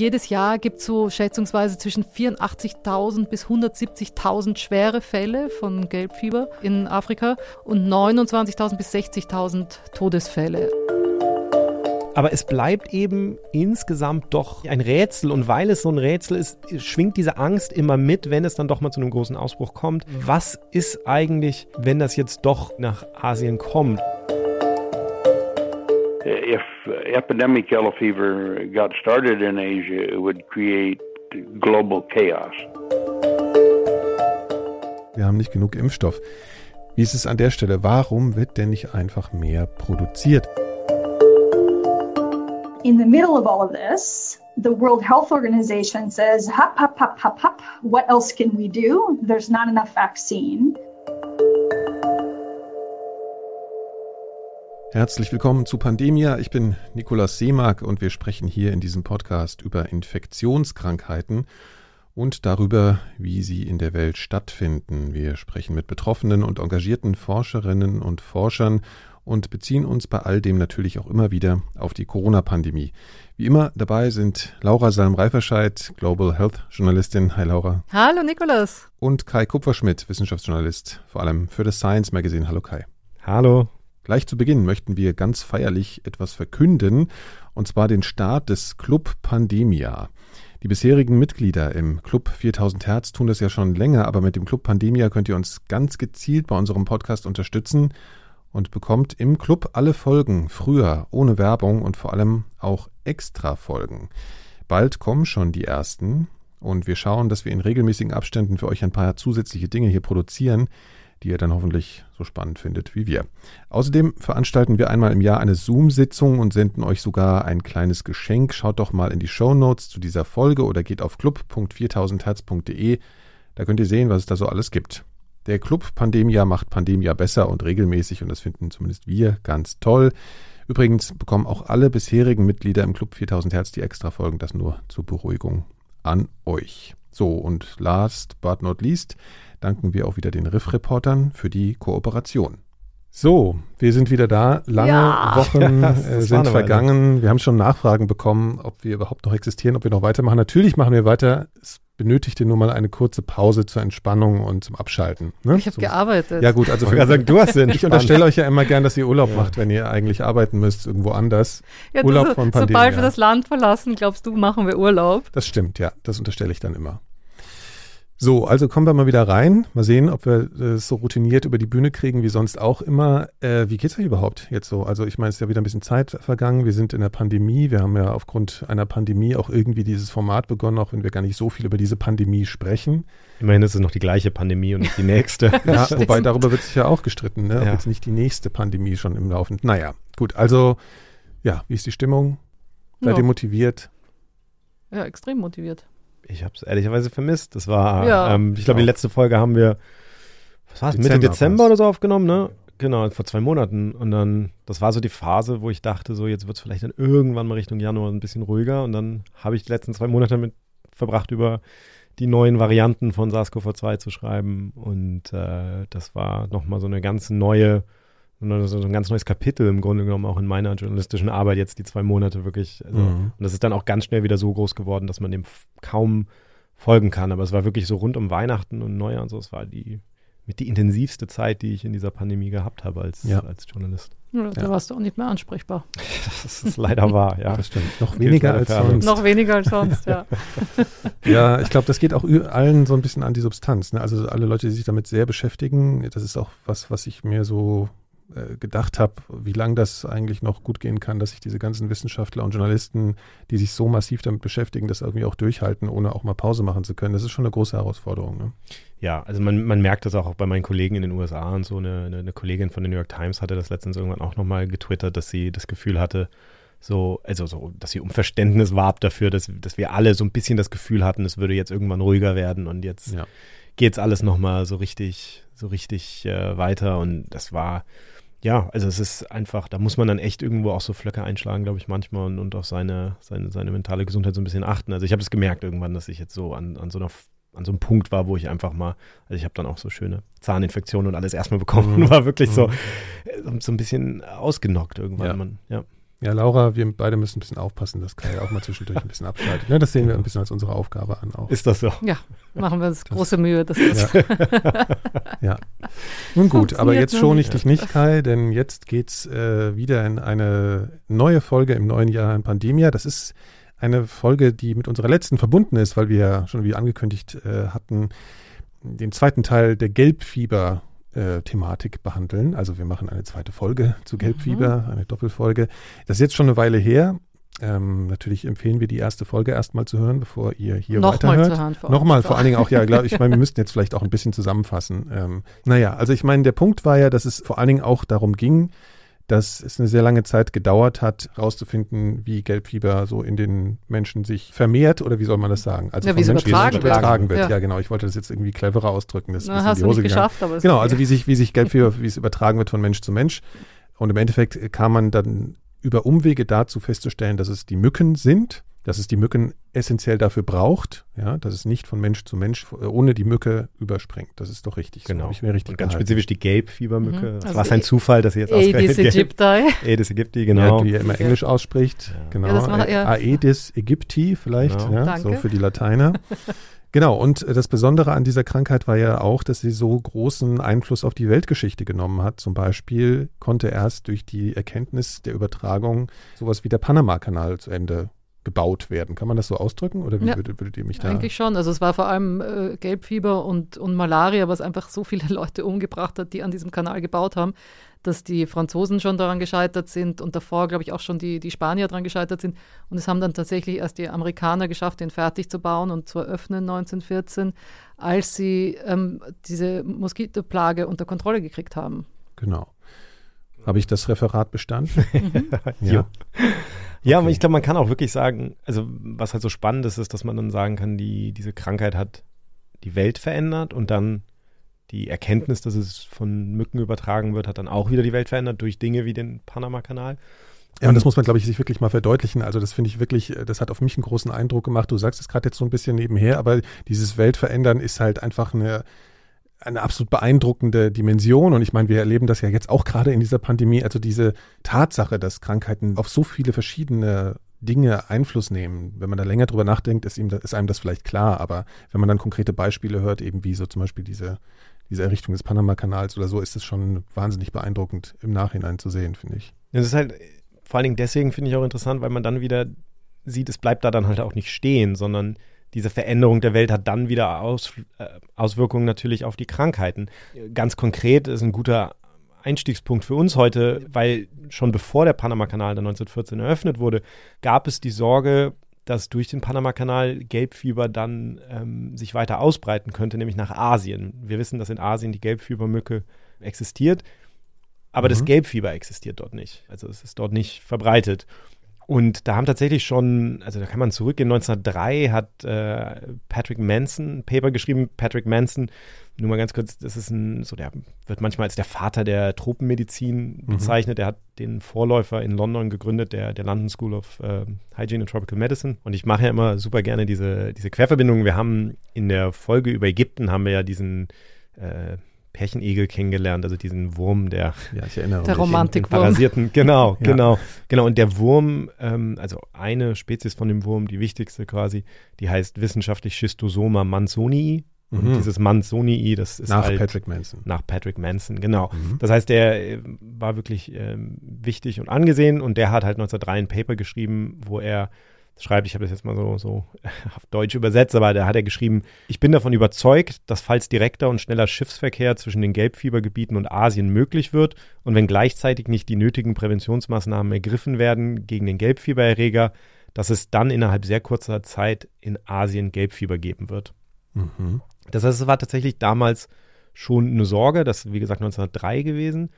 jedes Jahr gibt es so schätzungsweise zwischen 84.000 bis 170.000 schwere Fälle von Gelbfieber in Afrika und 29.000 bis 60.000 Todesfälle. Aber es bleibt eben insgesamt doch ein Rätsel. Und weil es so ein Rätsel ist, schwingt diese Angst immer mit, wenn es dann doch mal zu einem großen Ausbruch kommt. Was ist eigentlich, wenn das jetzt doch nach Asien kommt? If epidemic yellow fever got started in Asia, it would create global chaos. Wir haben nicht genug Impfstoff. Wie ist es an der Stelle? Warum wird denn nicht einfach mehr produziert? in the middle of all of this, the World Health Organization says, hop, hop, hop, hop, hop. What else can we do? There's not enough vaccine. Herzlich willkommen zu Pandemia. Ich bin Nikolaus Seemark und wir sprechen hier in diesem Podcast über Infektionskrankheiten und darüber, wie sie in der Welt stattfinden. Wir sprechen mit betroffenen und engagierten Forscherinnen und Forschern und beziehen uns bei all dem natürlich auch immer wieder auf die Corona-Pandemie. Wie immer dabei sind Laura Salm-Reiferscheid, Global Health Journalistin. Hi Laura. Hallo Nikolas. Und Kai Kupferschmidt, Wissenschaftsjournalist, vor allem für das Science Magazine. Hallo Kai. Hallo. Gleich zu Beginn möchten wir ganz feierlich etwas verkünden, und zwar den Start des Club Pandemia. Die bisherigen Mitglieder im Club 4000 Hertz tun das ja schon länger, aber mit dem Club Pandemia könnt ihr uns ganz gezielt bei unserem Podcast unterstützen und bekommt im Club alle Folgen früher, ohne Werbung und vor allem auch extra Folgen. Bald kommen schon die ersten und wir schauen, dass wir in regelmäßigen Abständen für euch ein paar zusätzliche Dinge hier produzieren, die ihr dann hoffentlich so spannend findet wie wir. Außerdem veranstalten wir einmal im Jahr eine Zoom-Sitzung und senden euch sogar ein kleines Geschenk. Schaut doch mal in die Show Notes zu dieser Folge oder geht auf club.4000herz.de. Da könnt ihr sehen, was es da so alles gibt. Der Club Pandemia macht Pandemia besser und regelmäßig und das finden zumindest wir ganz toll. Übrigens bekommen auch alle bisherigen Mitglieder im Club 4000 Hertz die extra Folgen, das nur zur Beruhigung an euch. So, und last but not least danken wir auch wieder den Riff-Reportern für die Kooperation. So, wir sind wieder da. Lange ja. Wochen ja, äh, sind vergangen. Wir haben schon Nachfragen bekommen, ob wir überhaupt noch existieren, ob wir noch weitermachen. Natürlich machen wir weiter. Es benötigte nur mal eine kurze Pause zur Entspannung und zum Abschalten. Ne? Ich habe so. gearbeitet. Ja gut, also für, sagen, du hast Ich unterstelle euch ja immer gern, dass ihr Urlaub ja. macht, wenn ihr eigentlich arbeiten müsst, irgendwo anders. Ja, Urlaub du, von Pandemie. Sobald wir das Land verlassen, glaubst du, machen wir Urlaub. Das stimmt, ja. Das unterstelle ich dann immer. So, also kommen wir mal wieder rein. Mal sehen, ob wir das so routiniert über die Bühne kriegen, wie sonst auch immer. Äh, wie geht's euch überhaupt jetzt so? Also ich meine, es ist ja wieder ein bisschen Zeit vergangen. Wir sind in der Pandemie. Wir haben ja aufgrund einer Pandemie auch irgendwie dieses Format begonnen, auch wenn wir gar nicht so viel über diese Pandemie sprechen. Immerhin ist es noch die gleiche Pandemie und nicht die nächste. ja, wobei darüber wird sich ja auch gestritten, ne? ob ja. jetzt nicht die nächste Pandemie schon im Laufen. Naja, gut. Also, ja, wie ist die Stimmung? Seid ja. ihr motiviert? Ja, extrem motiviert. Ich habe es ehrlicherweise vermisst. Das war, ja, ähm, ich glaube, die letzte Folge haben wir, was war es, Mitte Dezember oder so aufgenommen, ne? Genau, vor zwei Monaten. Und dann, das war so die Phase, wo ich dachte, so jetzt wird es vielleicht dann irgendwann mal Richtung Januar ein bisschen ruhiger. Und dann habe ich die letzten zwei Monate damit verbracht, über die neuen Varianten von SARS-CoV-2 zu schreiben. Und äh, das war nochmal so eine ganz neue sondern so ein ganz neues Kapitel im Grunde genommen auch in meiner journalistischen Arbeit jetzt die zwei Monate wirklich. Also, mhm. Und das ist dann auch ganz schnell wieder so groß geworden, dass man dem kaum folgen kann. Aber es war wirklich so rund um Weihnachten und Neujahr und so. Es war die mit die intensivste Zeit, die ich in dieser Pandemie gehabt habe als, ja. als Journalist. Ja, da ja. warst du auch nicht mehr ansprechbar. Das ist leider wahr, ja. Das stimmt. Noch weniger als sonst. Noch weniger als sonst, ja. ja, ich glaube, das geht auch allen so ein bisschen an die Substanz. Ne? Also alle Leute, die sich damit sehr beschäftigen, das ist auch was, was ich mir so äh, gedacht habe, wie lange das eigentlich noch gut gehen kann, dass sich diese ganzen Wissenschaftler und Journalisten, die sich so massiv damit beschäftigen, das irgendwie auch durchhalten, ohne auch mal Pause machen zu können. Das ist schon eine große Herausforderung. Ne? Ja, also man, man merkt das auch bei meinen Kollegen in den USA und so. Eine, eine, eine Kollegin von der New York Times hatte das letztens irgendwann auch nochmal getwittert, dass sie das Gefühl hatte, so, also so, dass sie um Verständnis warb dafür, dass, dass wir alle so ein bisschen das Gefühl hatten, es würde jetzt irgendwann ruhiger werden und jetzt ja. geht es alles nochmal so richtig, so richtig äh, weiter. Und das war, ja, also es ist einfach, da muss man dann echt irgendwo auch so Flöcke einschlagen, glaube ich, manchmal und, und auf seine, seine, seine mentale Gesundheit so ein bisschen achten. Also ich habe es gemerkt irgendwann, dass ich jetzt so an, an so einer an so einem Punkt war, wo ich einfach mal, also ich habe dann auch so schöne Zahninfektionen und alles erstmal bekommen mhm. und war wirklich so, mhm. so ein bisschen ausgenockt irgendwann. Ja. Man, ja. Ja, Laura, wir beide müssen ein bisschen aufpassen, dass Kai auch mal zwischendurch ein bisschen abschaltet. Ne, das sehen wir ein bisschen als unsere Aufgabe an auch. Ist das so? Ja, machen wir uns große Mühe. Das ist ja. ja. Nun gut, aber jetzt schone ich dich nicht, Kai, denn jetzt geht's äh, wieder in eine neue Folge im neuen Jahr in Pandemia. Das ist eine Folge, die mit unserer letzten verbunden ist, weil wir ja schon wie angekündigt äh, hatten, den zweiten Teil der Gelbfieber äh, Thematik behandeln. Also wir machen eine zweite Folge zu Gelbfieber, mhm. eine Doppelfolge. Das ist jetzt schon eine Weile her. Ähm, natürlich empfehlen wir die erste Folge erstmal zu hören, bevor ihr hier Nochmal weiterhört. Nochmal, vor allen Dingen auch, ja, glaub, ich meine, wir müssten jetzt vielleicht auch ein bisschen zusammenfassen. Ähm, naja, also ich meine, der Punkt war ja, dass es vor allen Dingen auch darum ging, dass es eine sehr lange Zeit gedauert hat, herauszufinden, wie Gelbfieber so in den Menschen sich vermehrt oder wie soll man das sagen? Also ja, wie es übertragen, übertragen wird. Ja. ja. genau. Ich wollte das jetzt irgendwie cleverer ausdrücken. Das Na, hast du nicht geschafft, aber Genau, also wie sich, wie sich Gelbfieber, wie es übertragen wird von Mensch zu Mensch. Und im Endeffekt kam man dann über Umwege dazu festzustellen, dass es die Mücken sind dass es die Mücken essentiell dafür braucht, ja, dass es nicht von Mensch zu Mensch äh, ohne die Mücke überspringt. Das ist doch richtig. Genau. So ich mir richtig Und ganz gehalten. spezifisch die Gelbfiebermücke. Mhm. Also war es ein Zufall, dass sie jetzt Aedes aegypti. Aedes aegypti, genau. Ja, wie er immer Englisch ausspricht. Ja. Genau. Ja, war, ja. Aedes aegypti vielleicht, genau. ja, so für die Lateiner. Genau, und äh, das Besondere an dieser Krankheit war ja auch, dass sie so großen Einfluss auf die Weltgeschichte genommen hat. Zum Beispiel konnte erst durch die Erkenntnis der Übertragung sowas wie der Panama-Kanal zu Ende gebaut werden. Kann man das so ausdrücken oder wie ja, würdet, würdet, ihr mich da? Eigentlich schon. Also es war vor allem äh, Gelbfieber und, und Malaria, was einfach so viele Leute umgebracht hat, die an diesem Kanal gebaut haben, dass die Franzosen schon daran gescheitert sind und davor, glaube ich, auch schon die, die Spanier daran gescheitert sind. Und es haben dann tatsächlich erst die Amerikaner geschafft, den fertig zu bauen und zu eröffnen 1914, als sie ähm, diese Moskitoplage unter Kontrolle gekriegt haben. Genau. Habe ich das Referat bestanden? Mhm. ja. Ja, okay. aber ich glaube, man kann auch wirklich sagen, also was halt so spannend ist, ist, dass man dann sagen kann, die, diese Krankheit hat die Welt verändert und dann die Erkenntnis, dass es von Mücken übertragen wird, hat dann auch wieder die Welt verändert durch Dinge wie den Panama-Kanal. Ja, und das muss man, glaube ich, sich wirklich mal verdeutlichen. Also das finde ich wirklich, das hat auf mich einen großen Eindruck gemacht. Du sagst es gerade jetzt so ein bisschen nebenher, aber dieses Weltverändern ist halt einfach eine, eine absolut beeindruckende Dimension. Und ich meine, wir erleben das ja jetzt auch gerade in dieser Pandemie. Also diese Tatsache, dass Krankheiten auf so viele verschiedene Dinge Einfluss nehmen. Wenn man da länger drüber nachdenkt, ist, ihm, ist einem das vielleicht klar. Aber wenn man dann konkrete Beispiele hört, eben wie so zum Beispiel diese, diese Errichtung des Panama-Kanals oder so, ist es schon wahnsinnig beeindruckend im Nachhinein zu sehen, finde ich. Das ist halt vor allen Dingen deswegen finde ich auch interessant, weil man dann wieder sieht, es bleibt da dann halt auch nicht stehen, sondern diese Veränderung der Welt hat dann wieder Aus, äh, Auswirkungen natürlich auf die Krankheiten. Ganz konkret ist ein guter Einstiegspunkt für uns heute, weil schon bevor der Panama-Kanal dann 1914 eröffnet wurde, gab es die Sorge, dass durch den Panama-Kanal Gelbfieber dann ähm, sich weiter ausbreiten könnte, nämlich nach Asien. Wir wissen, dass in Asien die Gelbfiebermücke existiert, aber mhm. das Gelbfieber existiert dort nicht. Also es ist dort nicht verbreitet. Und da haben tatsächlich schon, also da kann man zurückgehen, 1903 hat äh, Patrick Manson ein Paper geschrieben. Patrick Manson, nur mal ganz kurz, das ist ein, so der wird manchmal als der Vater der Tropenmedizin mhm. bezeichnet. Mhm. Er hat den Vorläufer in London gegründet, der, der London School of äh, Hygiene and Tropical Medicine. Und ich mache ja immer super gerne diese, diese Querverbindungen. Wir haben in der Folge über Ägypten haben wir ja diesen äh, Pärchenigel kennengelernt, also diesen Wurm, der, ja, ich erinnere der Romantikwurm. Parasiten, genau, ja. genau, genau. Und der Wurm, ähm, also eine Spezies von dem Wurm, die wichtigste quasi, die heißt wissenschaftlich Schistosoma mansonii. Und mhm. dieses Manzonii, das ist nach halt, Patrick Manson. Nach Patrick Manson, genau. Mhm. Das heißt, der äh, war wirklich äh, wichtig und angesehen und der hat halt 1903 ein Paper geschrieben, wo er schreibt, ich habe das jetzt mal so, so auf Deutsch übersetzt, aber da hat er geschrieben, ich bin davon überzeugt, dass falls direkter und schneller Schiffsverkehr zwischen den Gelbfiebergebieten und Asien möglich wird und wenn gleichzeitig nicht die nötigen Präventionsmaßnahmen ergriffen werden gegen den Gelbfiebererreger, dass es dann innerhalb sehr kurzer Zeit in Asien Gelbfieber geben wird. Mhm. Das heißt, es war tatsächlich damals schon eine Sorge, das ist wie gesagt 1903 gewesen.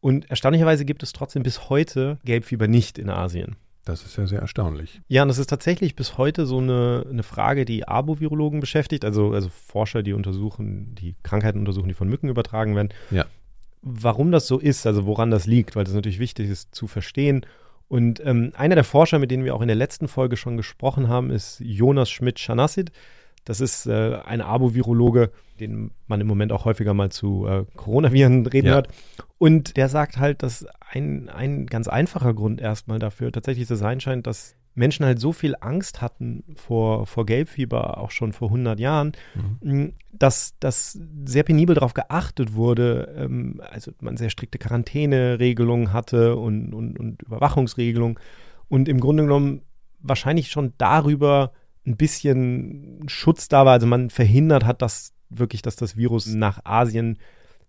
Und erstaunlicherweise gibt es trotzdem bis heute Gelbfieber nicht in Asien. Das ist ja sehr erstaunlich. Ja, und das ist tatsächlich bis heute so eine, eine Frage, die Arbovirologen beschäftigt, also, also Forscher, die untersuchen, die Krankheiten untersuchen, die von Mücken übertragen werden. Ja. Warum das so ist, also woran das liegt, weil das natürlich wichtig ist zu verstehen. Und ähm, einer der Forscher, mit denen wir auch in der letzten Folge schon gesprochen haben, ist Jonas Schmidt-Schanassid. Das ist äh, ein Abo-Virologe, den man im Moment auch häufiger mal zu äh, Coronaviren reden ja. hört. Und der sagt halt, dass ein, ein ganz einfacher Grund erstmal dafür tatsächlich zu sein scheint, dass Menschen halt so viel Angst hatten vor, vor Gelbfieber, auch schon vor 100 Jahren, mhm. dass, dass sehr penibel darauf geachtet wurde, ähm, also man sehr strikte Quarantäneregelungen hatte und, und, und Überwachungsregelungen und im Grunde genommen wahrscheinlich schon darüber ein bisschen Schutz da war, also man verhindert hat, dass wirklich, dass das Virus nach Asien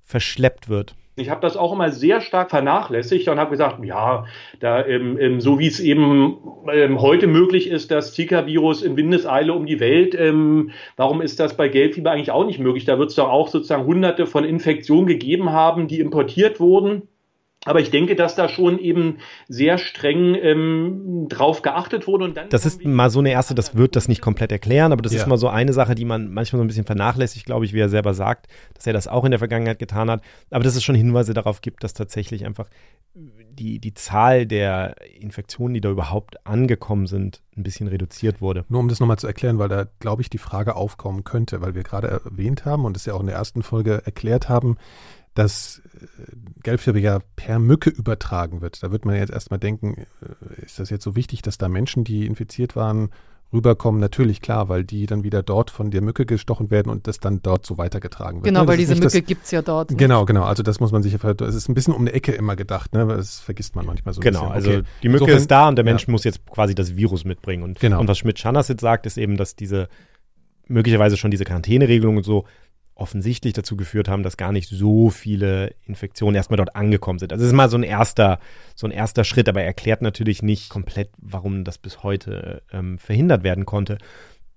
verschleppt wird. Ich habe das auch immer sehr stark vernachlässigt und habe gesagt, ja, da ähm, ähm, so wie es eben ähm, heute möglich ist, das Zika-Virus in Windeseile um die Welt, ähm, warum ist das bei Gelbfieber eigentlich auch nicht möglich? Da wird es doch auch sozusagen hunderte von Infektionen gegeben haben, die importiert wurden. Aber ich denke, dass da schon eben sehr streng ähm, drauf geachtet wurde. Und dann das ist mal so eine erste, das wird das nicht komplett erklären, aber das ja. ist mal so eine Sache, die man manchmal so ein bisschen vernachlässigt, glaube ich, wie er selber sagt, dass er das auch in der Vergangenheit getan hat. Aber dass es schon Hinweise darauf gibt, dass tatsächlich einfach die, die Zahl der Infektionen, die da überhaupt angekommen sind, ein bisschen reduziert wurde. Nur um das nochmal zu erklären, weil da, glaube ich, die Frage aufkommen könnte, weil wir gerade erwähnt haben und es ja auch in der ersten Folge erklärt haben, dass Gelbfieber ja per Mücke übertragen wird. Da wird man jetzt erstmal denken, äh, ist das jetzt so wichtig, dass da Menschen, die infiziert waren, rüberkommen? Natürlich, klar, weil die dann wieder dort von der Mücke gestochen werden und das dann dort so weitergetragen wird. Genau, ne? weil diese Mücke gibt es ja dort. Ne? Genau, genau. Also das muss man sich, es ist ein bisschen um eine Ecke immer gedacht, ne? das vergisst man manchmal so ein genau, bisschen. Genau, also die Mücke Insofern, ist da und der Mensch ja. muss jetzt quasi das Virus mitbringen. Und, genau. und was Schmidt-Schannas jetzt sagt, ist eben, dass diese möglicherweise schon diese Quarantäneregelung und so offensichtlich dazu geführt haben, dass gar nicht so viele Infektionen erstmal dort angekommen sind. Also es ist mal so ein erster, so ein erster Schritt, aber er erklärt natürlich nicht komplett, warum das bis heute ähm, verhindert werden konnte.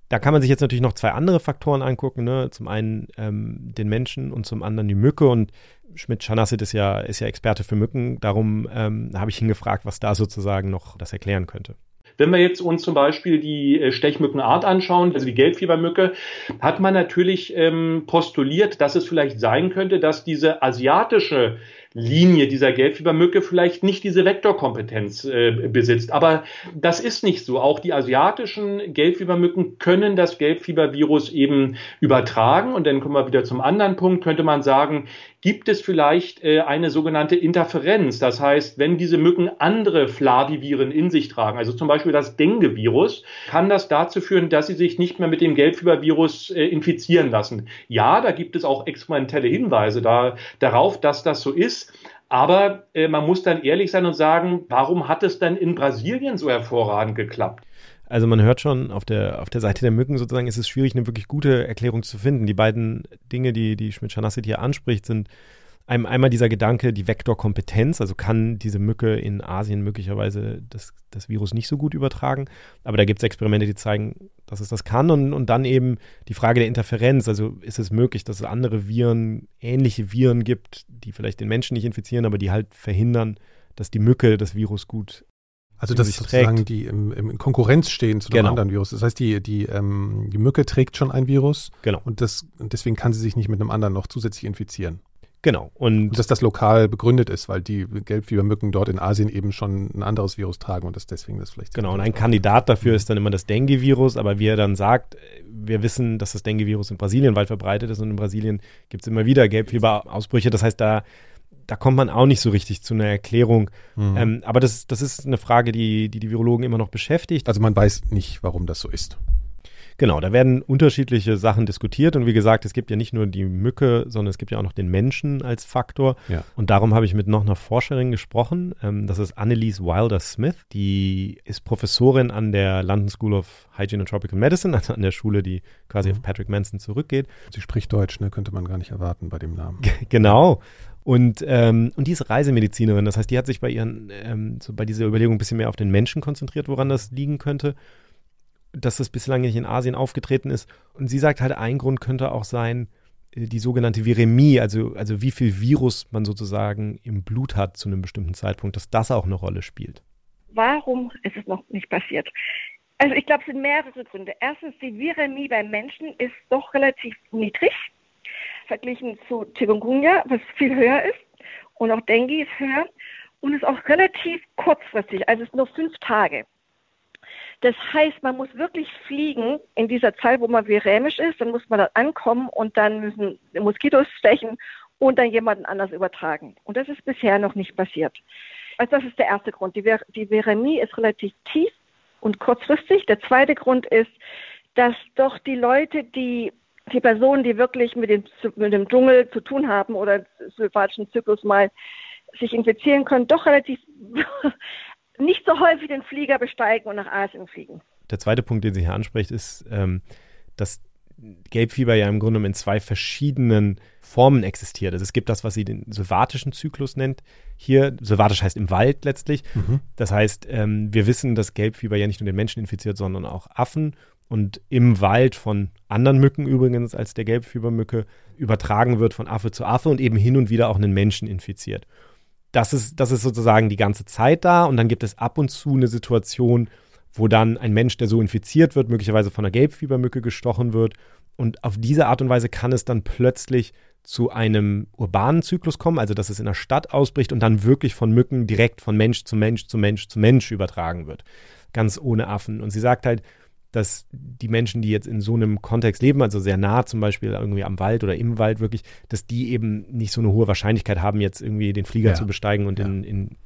Da kann man sich jetzt natürlich noch zwei andere Faktoren angucken. Ne? Zum einen ähm, den Menschen und zum anderen die Mücke. Und Schmidt-Schanassit ist ja, ist ja Experte für Mücken. Darum ähm, habe ich ihn gefragt, was da sozusagen noch das erklären könnte. Wenn wir jetzt uns zum Beispiel die äh, Stechmückenart anschauen, also die Gelbfiebermücke, hat man natürlich ähm, postuliert, dass es vielleicht sein könnte, dass diese asiatische Linie dieser Gelbfiebermücke vielleicht nicht diese Vektorkompetenz äh, besitzt. Aber das ist nicht so. Auch die asiatischen Gelbfiebermücken können das Gelbfiebervirus eben übertragen. Und dann kommen wir wieder zum anderen Punkt, könnte man sagen, gibt es vielleicht äh, eine sogenannte Interferenz. Das heißt, wenn diese Mücken andere Flaviviren in sich tragen, also zum Beispiel das Dengue-Virus, kann das dazu führen, dass sie sich nicht mehr mit dem Gelbfiebervirus äh, infizieren lassen. Ja, da gibt es auch experimentelle Hinweise da, darauf, dass das so ist. Aber äh, man muss dann ehrlich sein und sagen, warum hat es dann in Brasilien so hervorragend geklappt? Also man hört schon, auf der, auf der Seite der Mücken sozusagen ist es schwierig, eine wirklich gute Erklärung zu finden. Die beiden Dinge, die, die Schmidt-Schanassit hier anspricht, sind einem, einmal dieser Gedanke, die Vektorkompetenz, also kann diese Mücke in Asien möglicherweise das, das Virus nicht so gut übertragen. Aber da gibt es Experimente, die zeigen, dass es das kann. Und, und dann eben die Frage der Interferenz, also ist es möglich, dass es andere Viren, ähnliche Viren gibt, die vielleicht den Menschen nicht infizieren, aber die halt verhindern, dass die Mücke das Virus gut also dass sozusagen die im, im Konkurrenz stehen zu einem genau. anderen Virus. Das heißt, die, die, ähm, die Mücke trägt schon ein Virus genau. und, das, und deswegen kann sie sich nicht mit einem anderen noch zusätzlich infizieren. Genau. Und, und, dass das lokal begründet ist, weil die Gelbfiebermücken dort in Asien eben schon ein anderes Virus tragen und das deswegen das vielleicht. Genau, und ein Kandidat dafür ist dann immer das Dengue-Virus, aber wie er dann sagt, wir wissen, dass das Dengue-Virus in Brasilien weit verbreitet ist und in Brasilien gibt es immer wieder Gelbfieberausbrüche. Das heißt, da da kommt man auch nicht so richtig zu einer Erklärung. Mhm. Ähm, aber das, das ist eine Frage, die, die die Virologen immer noch beschäftigt. Also man weiß nicht, warum das so ist. Genau, da werden unterschiedliche Sachen diskutiert und wie gesagt, es gibt ja nicht nur die Mücke, sondern es gibt ja auch noch den Menschen als Faktor. Ja. Und darum habe ich mit noch einer Forscherin gesprochen. Ähm, das ist Anneliese Wilder-Smith. Die ist Professorin an der London School of Hygiene and Tropical Medicine, also an der Schule, die quasi mhm. auf Patrick Manson zurückgeht. Sie spricht Deutsch, ne? Könnte man gar nicht erwarten bei dem Namen. genau. Und, ähm, und die ist Reisemedizinerin. Das heißt, die hat sich bei ihren, ähm, so bei dieser Überlegung ein bisschen mehr auf den Menschen konzentriert, woran das liegen könnte. Dass das bislang nicht in Asien aufgetreten ist. Und sie sagt halt, ein Grund könnte auch sein, äh, die sogenannte Viremie, also, also wie viel Virus man sozusagen im Blut hat zu einem bestimmten Zeitpunkt, dass das auch eine Rolle spielt. Warum ist es noch nicht passiert? Also ich glaube, es sind mehrere Gründe. Erstens, die Viremie beim Menschen ist doch relativ niedrig verglichen zu Chikungunya, was viel höher ist. Und auch Dengue ist höher und ist auch relativ kurzfristig, also es ist nur fünf Tage. Das heißt, man muss wirklich fliegen in dieser Zeit, wo man viremisch ist, dann muss man da ankommen und dann müssen Moskitos stechen und dann jemanden anders übertragen. Und das ist bisher noch nicht passiert. Also das ist der erste Grund. Die, Vir die Viremie ist relativ tief und kurzfristig. Der zweite Grund ist, dass doch die Leute, die die Personen, die wirklich mit dem, mit dem Dschungel zu tun haben oder sylvatischen Zyklus mal sich infizieren können, doch relativ nicht so häufig den Flieger besteigen und nach Asien fliegen. Der zweite Punkt, den Sie hier anspricht, ist, ähm, dass Gelbfieber ja im Grunde in zwei verschiedenen Formen existiert. Also es gibt das, was sie den sylvatischen Zyklus nennt. Hier, sylvatisch heißt im Wald letztlich. Mhm. Das heißt, ähm, wir wissen, dass Gelbfieber ja nicht nur den Menschen infiziert, sondern auch Affen und im Wald von anderen Mücken übrigens als der Gelbfiebermücke übertragen wird von Affe zu Affe und eben hin und wieder auch einen Menschen infiziert. Das ist, das ist sozusagen die ganze Zeit da und dann gibt es ab und zu eine Situation, wo dann ein Mensch, der so infiziert wird, möglicherweise von einer Gelbfiebermücke gestochen wird. Und auf diese Art und Weise kann es dann plötzlich zu einem urbanen Zyklus kommen, also dass es in der Stadt ausbricht und dann wirklich von Mücken direkt von Mensch zu Mensch zu Mensch zu Mensch übertragen wird. Ganz ohne Affen. Und sie sagt halt, dass die Menschen, die jetzt in so einem Kontext leben, also sehr nah zum Beispiel irgendwie am Wald oder im Wald wirklich, dass die eben nicht so eine hohe Wahrscheinlichkeit haben, jetzt irgendwie den Flieger ja. zu besteigen und ja. in, in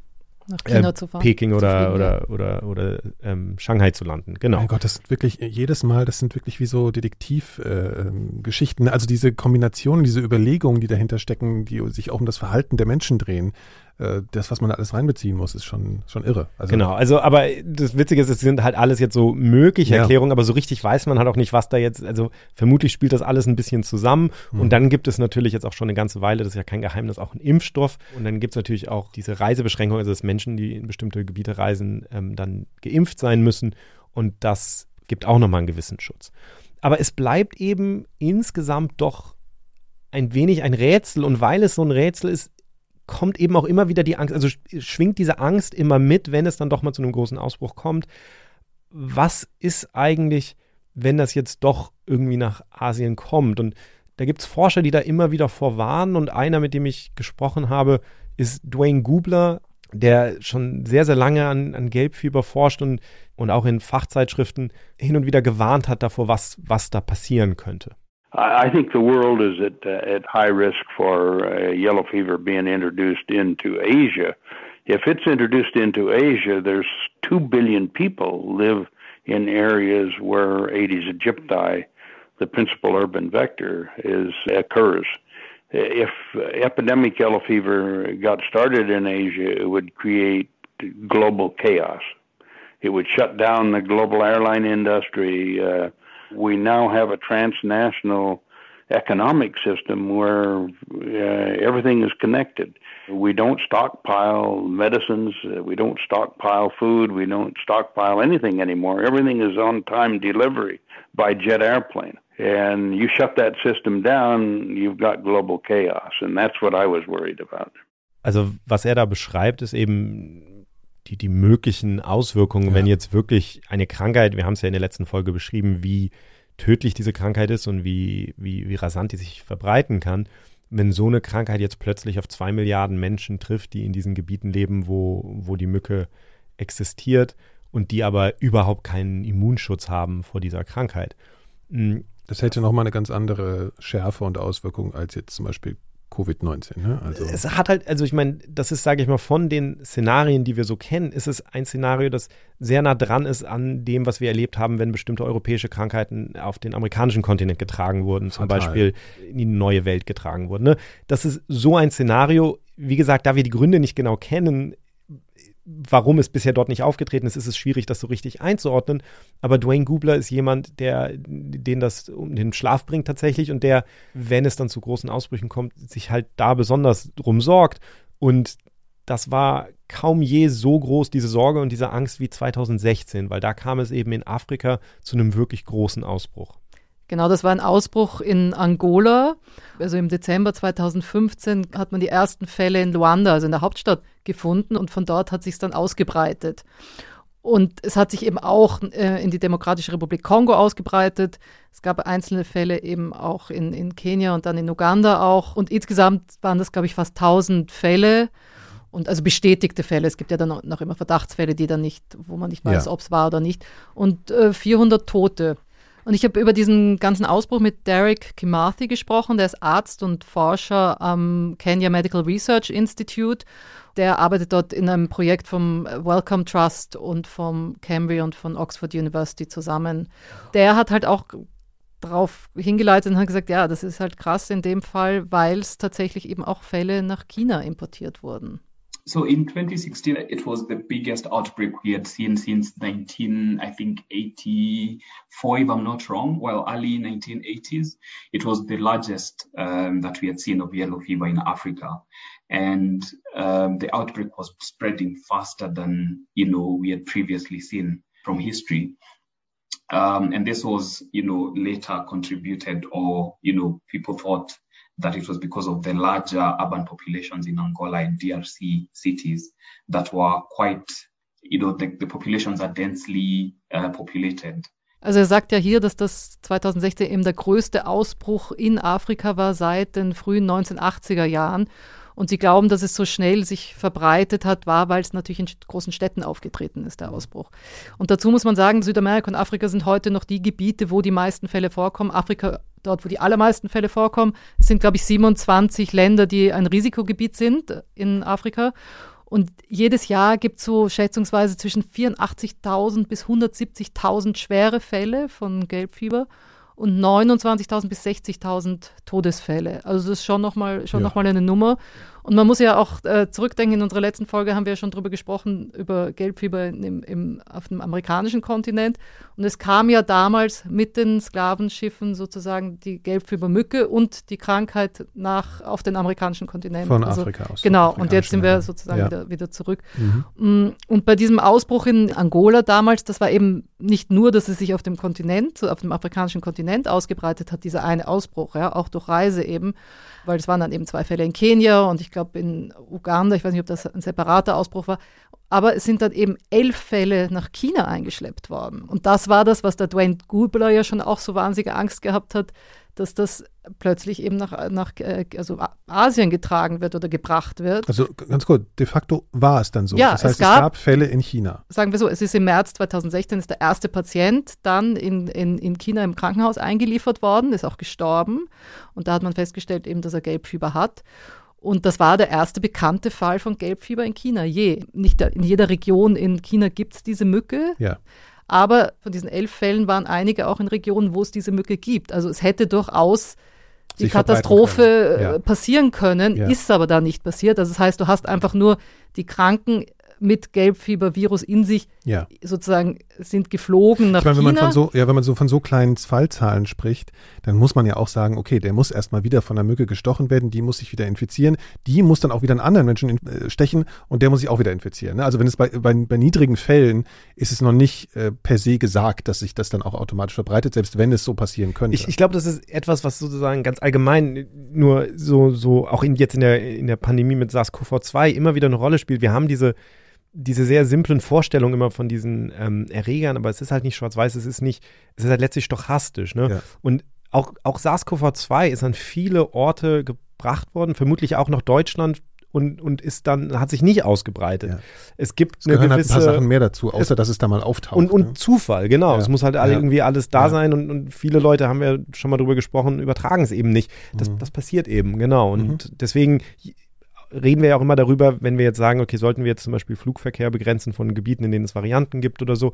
nach China äh, zu fahren. Peking oder, fliegen, oder, ja. oder, oder, oder ähm, Shanghai zu landen. Genau. Mein Gott, das sind wirklich jedes Mal, das sind wirklich wie so Detektivgeschichten. Äh, also diese Kombinationen, diese Überlegungen, die dahinter stecken, die sich auch um das Verhalten der Menschen drehen. Äh, das, was man da alles reinbeziehen muss, ist schon, schon irre. Also genau, also aber das Witzige ist, es sind halt alles jetzt so mögliche ja. Erklärungen, aber so richtig weiß man halt auch nicht, was da jetzt, also vermutlich spielt das alles ein bisschen zusammen. Mhm. Und dann gibt es natürlich jetzt auch schon eine ganze Weile, das ist ja kein Geheimnis, auch einen Impfstoff. Und dann gibt es natürlich auch diese Reisebeschränkung, also dass Menschen, die in bestimmte Gebiete reisen, ähm, dann geimpft sein müssen. Und das gibt auch nochmal einen gewissen Schutz. Aber es bleibt eben insgesamt doch ein wenig ein Rätsel. Und weil es so ein Rätsel ist, kommt eben auch immer wieder die Angst, also schwingt diese Angst immer mit, wenn es dann doch mal zu einem großen Ausbruch kommt. Was ist eigentlich, wenn das jetzt doch irgendwie nach Asien kommt? Und da gibt es Forscher, die da immer wieder vorwarnen. Und einer, mit dem ich gesprochen habe, ist Dwayne Gubler, der schon sehr, sehr lange an, an Gelbfieber forscht und, und auch in Fachzeitschriften hin und wieder gewarnt hat davor, was, was da passieren könnte. I think the world is at uh, at high risk for uh, yellow fever being introduced into Asia. If it's introduced into Asia, there's two billion people live in areas where Aedes aegypti, the principal urban vector, is occurs. If epidemic yellow fever got started in Asia, it would create global chaos. It would shut down the global airline industry. Uh, we now have a transnational economic system where uh, everything is connected. We don't stockpile medicines, uh, we don't stockpile food, we don't stockpile anything anymore. Everything is on time delivery by jet airplane. And you shut that system down, you've got global chaos. And that's what I was worried about. Also, was er da beschreibt, ist eben die, die möglichen Auswirkungen, ja. wenn jetzt wirklich eine Krankheit, wir haben es ja in der letzten Folge beschrieben, wie tödlich diese Krankheit ist und wie, wie, wie rasant die sich verbreiten kann, wenn so eine Krankheit jetzt plötzlich auf zwei Milliarden Menschen trifft, die in diesen Gebieten leben, wo, wo die Mücke existiert und die aber überhaupt keinen Immunschutz haben vor dieser Krankheit. Hm. Das hätte nochmal eine ganz andere Schärfe und Auswirkung als jetzt zum Beispiel Covid-19. Ne? Also. Es hat halt, also ich meine, das ist, sage ich mal, von den Szenarien, die wir so kennen, ist es ein Szenario, das sehr nah dran ist an dem, was wir erlebt haben, wenn bestimmte europäische Krankheiten auf den amerikanischen Kontinent getragen wurden, zum. Beispiel in die neue Welt getragen wurden. Ne? Das ist so ein Szenario, wie gesagt, da wir die Gründe nicht genau kennen, warum es bisher dort nicht aufgetreten ist, ist es schwierig, das so richtig einzuordnen. Aber Dwayne Gubler ist jemand, der den das um den Schlaf bringt tatsächlich und der, wenn es dann zu großen Ausbrüchen kommt, sich halt da besonders drum sorgt. Und das war kaum je so groß, diese Sorge und diese Angst wie 2016, weil da kam es eben in Afrika zu einem wirklich großen Ausbruch. Genau, das war ein Ausbruch in Angola. Also im Dezember 2015 hat man die ersten Fälle in Luanda, also in der Hauptstadt, gefunden und von dort hat sich es dann ausgebreitet. Und es hat sich eben auch äh, in die Demokratische Republik Kongo ausgebreitet. Es gab einzelne Fälle eben auch in, in Kenia und dann in Uganda auch. Und insgesamt waren das, glaube ich, fast 1000 Fälle. Und also bestätigte Fälle. Es gibt ja dann noch immer Verdachtsfälle, die dann nicht, wo man nicht weiß, ja. ob es war oder nicht. Und äh, 400 Tote. Und ich habe über diesen ganzen Ausbruch mit Derek Kimathi gesprochen. Der ist Arzt und Forscher am Kenya Medical Research Institute. Der arbeitet dort in einem Projekt vom Wellcome Trust und vom Cambridge und von Oxford University zusammen. Der hat halt auch darauf hingeleitet und hat gesagt, ja, das ist halt krass in dem Fall, weil es tatsächlich eben auch Fälle nach China importiert wurden. So in 2016, it was the biggest outbreak we had seen since 19, I think 84, if I'm not wrong. Well, early 1980s, it was the largest um, that we had seen of yellow fever in Africa, and um, the outbreak was spreading faster than you know we had previously seen from history. Um, and this was, you know, later contributed or, you know, people thought that it was because of the larger urban populations in Angola and DRC cities that were quite, you know, the, the populations are densely uh, populated. Also er sagt ja hier, dass das 2016 eben der größte Ausbruch in Afrika war seit den frühen 1980er Jahren. Und sie glauben, dass es so schnell sich verbreitet hat, war, weil es natürlich in großen Städten aufgetreten ist, der Ausbruch. Und dazu muss man sagen, Südamerika und Afrika sind heute noch die Gebiete, wo die meisten Fälle vorkommen. Afrika dort, wo die allermeisten Fälle vorkommen. Es sind, glaube ich, 27 Länder, die ein Risikogebiet sind in Afrika. Und jedes Jahr gibt es so schätzungsweise zwischen 84.000 bis 170.000 schwere Fälle von Gelbfieber und 29.000 bis 60.000 Todesfälle. Also das ist schon nochmal schon ja. noch eine Nummer. Und man muss ja auch äh, zurückdenken, in unserer letzten Folge haben wir ja schon darüber gesprochen, über Gelbfieber im, im, auf dem amerikanischen Kontinent. Und es kam ja damals mit den Sklavenschiffen sozusagen die Gelbfiebermücke und die Krankheit nach, auf den amerikanischen Kontinent. Von also, Afrika aus. Genau, und jetzt sind wir sozusagen ja. wieder, wieder zurück. Mhm. Mm, und bei diesem Ausbruch in Angola damals, das war eben nicht nur, dass es sich auf dem Kontinent, auf dem afrikanischen Kontinent ausgebreitet hat, dieser eine Ausbruch, ja, auch durch Reise eben, weil es waren dann eben zwei Fälle in Kenia und ich glaube in Uganda, ich weiß nicht, ob das ein separater Ausbruch war, aber es sind dann eben elf Fälle nach China eingeschleppt worden. Und das war das, was der Dwayne Gubler ja schon auch so wahnsinnige Angst gehabt hat, dass das plötzlich eben nach, nach äh, also Asien getragen wird oder gebracht wird. Also ganz kurz, de facto war es dann so. Ja, das heißt, es gab, es gab, Fälle in China. Sagen wir so, es ist im März 2016 ist der erste Patient dann in, in, in China im Krankenhaus eingeliefert worden, ist auch gestorben. Und da hat man festgestellt eben, dass er Gelbfieber hat. Und das war der erste bekannte Fall von Gelbfieber in China je. Nicht in jeder Region in China gibt es diese Mücke. Ja. Aber von diesen elf Fällen waren einige auch in Regionen, wo es diese Mücke gibt. Also es hätte durchaus die Sich Katastrophe ja. passieren können, ja. ist aber da nicht passiert. Also das heißt, du hast einfach nur die Kranken mit Gelbfiebervirus in sich ja. sozusagen sind geflogen nach ich meine, wenn China. Man von so, ja, wenn man so von so kleinen Fallzahlen spricht, dann muss man ja auch sagen, okay, der muss erstmal wieder von der Mücke gestochen werden, die muss sich wieder infizieren, die muss dann auch wieder einen anderen Menschen in, äh, stechen und der muss sich auch wieder infizieren. Ne? Also wenn es bei, bei, bei, niedrigen Fällen ist es noch nicht äh, per se gesagt, dass sich das dann auch automatisch verbreitet, selbst wenn es so passieren könnte. Ich, ich glaube, das ist etwas, was sozusagen ganz allgemein nur so, so auch in, jetzt in der, in der Pandemie mit SARS-CoV-2 immer wieder eine Rolle spielt. Wir haben diese diese sehr simplen Vorstellungen immer von diesen ähm, Erregern, aber es ist halt nicht schwarz-weiß, es ist nicht, es ist halt letztlich stochastisch. Ne? Ja. Und auch, auch SARS-CoV-2 ist an viele Orte gebracht worden, vermutlich auch nach Deutschland und, und ist dann, hat sich nicht ausgebreitet. Ja. Es gibt es eine gewisse, halt ein paar Sachen mehr dazu, außer es, dass es da mal auftaucht. Und, und ne? Zufall, genau. Ja. Es muss halt ja. irgendwie alles da sein und, und viele Leute haben ja schon mal drüber gesprochen, übertragen es eben nicht. Das, mhm. das passiert eben, genau. Und mhm. deswegen reden wir ja auch immer darüber, wenn wir jetzt sagen, okay, sollten wir jetzt zum Beispiel Flugverkehr begrenzen von Gebieten, in denen es Varianten gibt oder so.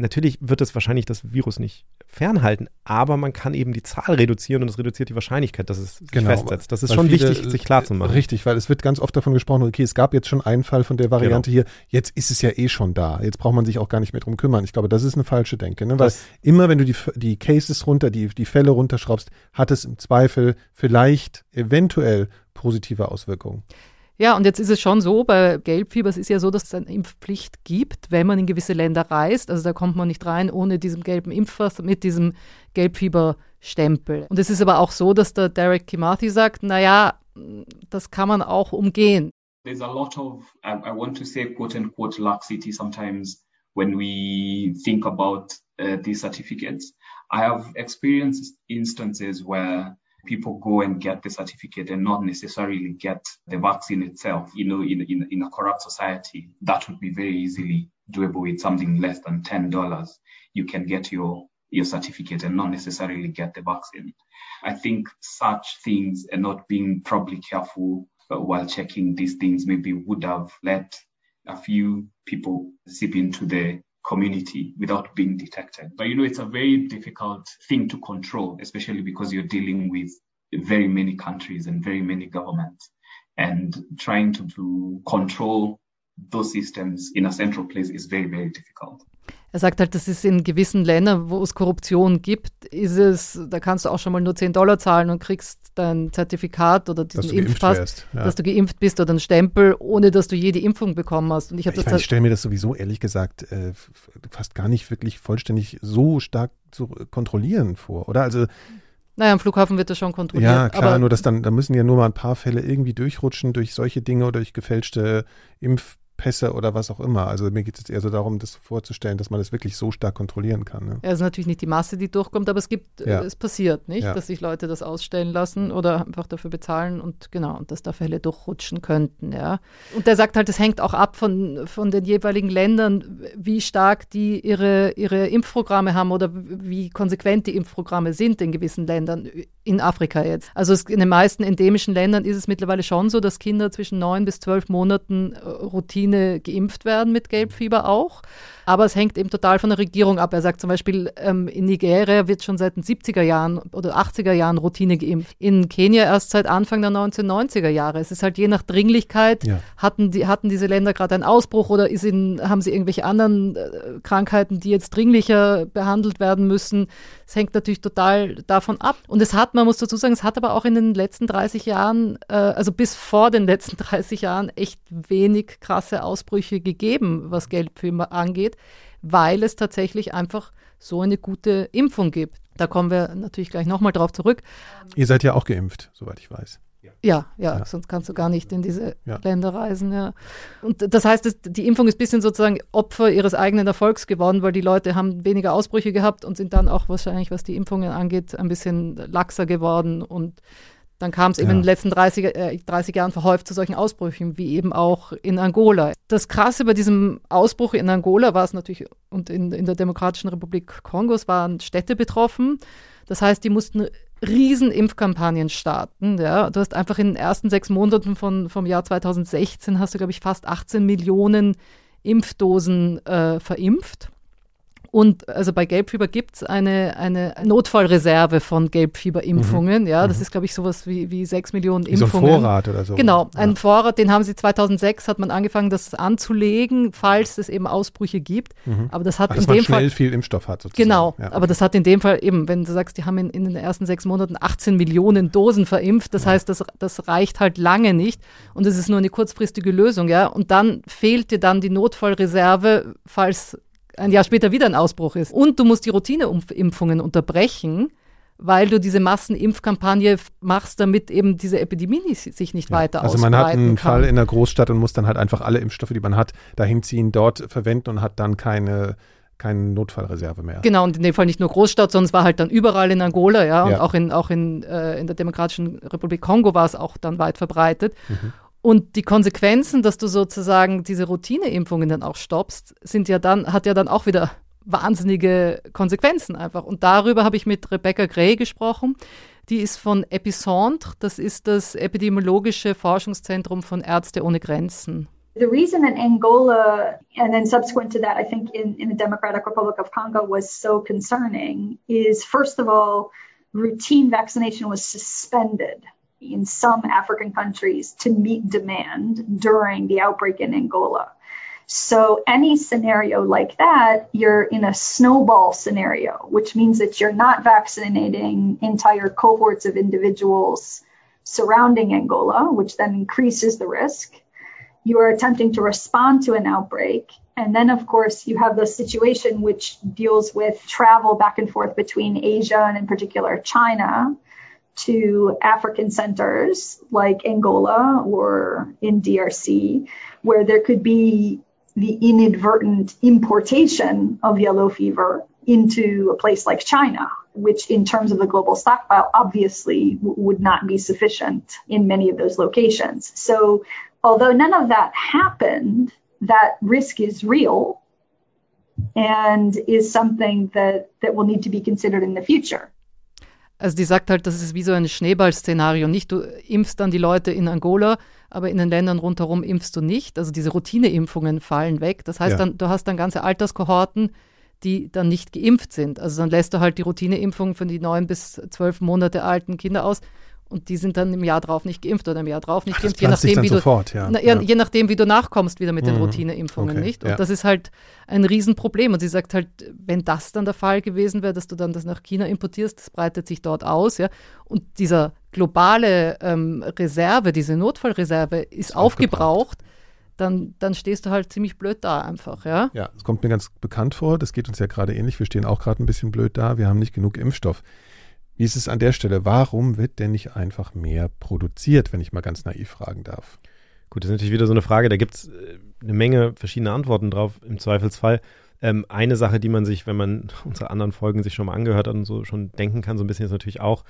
Natürlich wird es wahrscheinlich das Virus nicht fernhalten, aber man kann eben die Zahl reduzieren und es reduziert die Wahrscheinlichkeit, dass es sich genau, festsetzt. Das ist schon viele, wichtig, sich klar zu machen. Richtig, weil es wird ganz oft davon gesprochen, okay, es gab jetzt schon einen Fall von der Variante genau. hier, jetzt ist es ja eh schon da. Jetzt braucht man sich auch gar nicht mehr drum kümmern. Ich glaube, das ist eine falsche Denke. Ne? Weil immer, wenn du die, die Cases runter, die, die Fälle runterschraubst, hat es im Zweifel vielleicht eventuell positive Auswirkungen. Ja, und jetzt ist es schon so, bei Gelbfieber, es ist ja so, dass es eine Impfpflicht gibt, wenn man in gewisse Länder reist. Also da kommt man nicht rein ohne diesen gelben Impfpass mit diesem Gelbfieberstempel. Und es ist aber auch so, dass der Derek Kimathi sagt, naja, das kann man auch umgehen. There's a lot of, I want to say, quote unquote, laxity sometimes when we think about uh, these certificates. I have experienced instances where people go and get the certificate and not necessarily get the vaccine itself. You know, in, in, in a corrupt society, that would be very easily doable with something less than $10. You can get your your certificate and not necessarily get the vaccine. I think such things and not being probably careful uh, while checking these things maybe would have let a few people seep into the community without being detected. But you know, it's a very difficult thing to control, especially because you're dealing with very many countries and very many governments. And trying to, to control those systems in a central place is very, very difficult. Er sagt halt, das ist in gewissen Ländern, wo es Korruption gibt, ist es, da kannst du auch schon mal nur 10 Dollar zahlen und kriegst dein Zertifikat oder diesen Impfpass, ja. dass du geimpft bist oder einen Stempel, ohne dass du jede Impfung bekommen hast. Und ich, ich, ich stelle mir das sowieso ehrlich gesagt äh, fast gar nicht wirklich vollständig so stark zu kontrollieren vor, oder? Also naja, am Flughafen wird das schon kontrolliert. Ja, klar, nur dass dann, da müssen ja nur mal ein paar Fälle irgendwie durchrutschen durch solche Dinge oder durch gefälschte Impf Pässe oder was auch immer. Also mir geht es eher so darum, das vorzustellen, dass man das wirklich so stark kontrollieren kann. Ne? Ja, es ist natürlich nicht die Masse, die durchkommt, aber es gibt, ja. es passiert, nicht, ja. dass sich Leute das ausstellen lassen oder einfach dafür bezahlen und genau, und dass da Fälle durchrutschen könnten, ja. Und der sagt halt, es hängt auch ab von, von den jeweiligen Ländern, wie stark die ihre, ihre Impfprogramme haben oder wie konsequent die Impfprogramme sind in gewissen Ländern, in Afrika jetzt. Also es, in den meisten endemischen Ländern ist es mittlerweile schon so, dass Kinder zwischen neun bis zwölf Monaten äh, Routine geimpft werden mit Gelbfieber auch. Aber es hängt eben total von der Regierung ab. Er sagt zum Beispiel, ähm, in Nigeria wird schon seit den 70er Jahren oder 80er Jahren Routine geimpft. In Kenia erst seit Anfang der 1990er Jahre. Es ist halt je nach Dringlichkeit, ja. hatten, die, hatten diese Länder gerade einen Ausbruch oder in, haben sie irgendwelche anderen äh, Krankheiten, die jetzt dringlicher behandelt werden müssen. Es hängt natürlich total davon ab. Und es hat, man muss dazu sagen, es hat aber auch in den letzten 30 Jahren, äh, also bis vor den letzten 30 Jahren, echt wenig krasse Ausbrüche gegeben, was Gelbfieber angeht, weil es tatsächlich einfach so eine gute Impfung gibt. Da kommen wir natürlich gleich nochmal drauf zurück. Ihr seid ja auch geimpft, soweit ich weiß. Ja, ja, ja, sonst kannst du gar nicht in diese ja. Länder reisen, ja. Und das heißt, die Impfung ist ein bisschen sozusagen Opfer ihres eigenen Erfolgs geworden, weil die Leute haben weniger Ausbrüche gehabt und sind dann auch wahrscheinlich, was die Impfungen angeht, ein bisschen laxer geworden und dann kam es eben ja. in den letzten 30, äh, 30 Jahren verhäuft zu solchen Ausbrüchen, wie eben auch in Angola. Das Krasse bei diesem Ausbruch in Angola war es natürlich, und in, in der Demokratischen Republik Kongos waren Städte betroffen. Das heißt, die mussten riesen Impfkampagnen starten. Ja. Du hast einfach in den ersten sechs Monaten von, vom Jahr 2016 hast du, glaube ich, fast 18 Millionen Impfdosen äh, verimpft. Und also bei Gelbfieber gibt es eine, eine Notfallreserve von Gelbfieberimpfungen. Mhm. Ja, das mhm. ist, glaube ich, sowas wie, wie 6 Millionen Impfungen. So ein Vorrat oder so. Genau, ein ja. Vorrat, den haben sie 2006, hat man angefangen, das anzulegen, falls es eben Ausbrüche gibt. Mhm. Aber das hat Ach, in dass dem Fall. viel Impfstoff hat sozusagen. Genau, ja, okay. aber das hat in dem Fall eben, wenn du sagst, die haben in, in den ersten sechs Monaten 18 Millionen Dosen verimpft, das ja. heißt, das, das reicht halt lange nicht und es ist nur eine kurzfristige Lösung, ja. Und dann fehlt dir dann die Notfallreserve, falls ein Jahr später wieder ein Ausbruch ist. Und du musst die Routineimpfungen unterbrechen, weil du diese Massenimpfkampagne machst, damit eben diese Epidemie sich nicht ja, weiter Also man hat einen kann. Fall in der Großstadt und muss dann halt einfach alle Impfstoffe, die man hat, dahin ziehen, dort verwenden und hat dann keine keine Notfallreserve mehr. Genau, und in dem Fall nicht nur Großstadt, sondern es war halt dann überall in Angola, ja, und ja. auch in, auch in, äh, in der Demokratischen Republik Kongo war es auch dann weit verbreitet. Mhm. Und die Konsequenzen, dass du sozusagen diese Routineimpfungen dann auch stoppst, sind ja dann, hat ja dann auch wieder wahnsinnige Konsequenzen einfach. Und darüber habe ich mit Rebecca Gray gesprochen. Die ist von Epicentre, das ist das epidemiologische Forschungszentrum von Ärzte ohne Grenzen. The reason in Angola and then subsequent to that, I think in, in the Democratic Republic of Congo was so concerning is first of all, routine vaccination was suspended in some African countries to meet demand during the outbreak in Angola. So, any scenario like that, you're in a snowball scenario, which means that you're not vaccinating entire cohorts of individuals surrounding Angola, which then increases the risk. You are attempting to respond to an outbreak. And then, of course, you have the situation which deals with travel back and forth between Asia and, in particular, China to African centers like Angola or in DRC, where there could be the inadvertent importation of yellow fever into a place like China, which, in terms of the global stockpile, obviously w- would not be sufficient in many of those locations. So, although none of that happened, that risk is real and is something that, that will need to be considered in the future. Also die sagt halt, das ist wie so ein Schneeballszenario. Nicht du impfst dann die Leute in Angola, aber in den Ländern rundherum impfst du nicht. Also diese Routineimpfungen fallen weg. Das heißt ja. dann, du hast dann ganze Alterskohorten, die dann nicht geimpft sind. Also dann lässt du halt die Routineimpfung für die neun bis zwölf Monate alten Kinder aus und die sind dann im Jahr drauf nicht geimpft oder im Jahr drauf nicht Ach, geimpft, je nachdem, wie sofort, ja. na, ja, je nachdem, wie du nachkommst wieder mit den mhm. Routineimpfungen, okay, nicht? Und ja. das ist halt ein Riesenproblem. Und sie sagt halt, wenn das dann der Fall gewesen wäre, dass du dann das nach China importierst, das breitet sich dort aus, ja. Und dieser globale ähm, Reserve, diese Notfallreserve ist, ist aufgebraucht. aufgebraucht dann, dann stehst du halt ziemlich blöd da einfach, ja? Ja, es kommt mir ganz bekannt vor. Das geht uns ja gerade ähnlich. Wir stehen auch gerade ein bisschen blöd da. Wir haben nicht genug Impfstoff. Wie ist es an der Stelle? Warum wird denn nicht einfach mehr produziert, wenn ich mal ganz naiv fragen darf? Gut, das ist natürlich wieder so eine Frage, da gibt es äh, eine Menge verschiedene Antworten drauf im Zweifelsfall. Ähm, eine Sache, die man sich, wenn man unsere anderen Folgen sich schon mal angehört hat und so schon denken kann, so ein bisschen ist natürlich auch,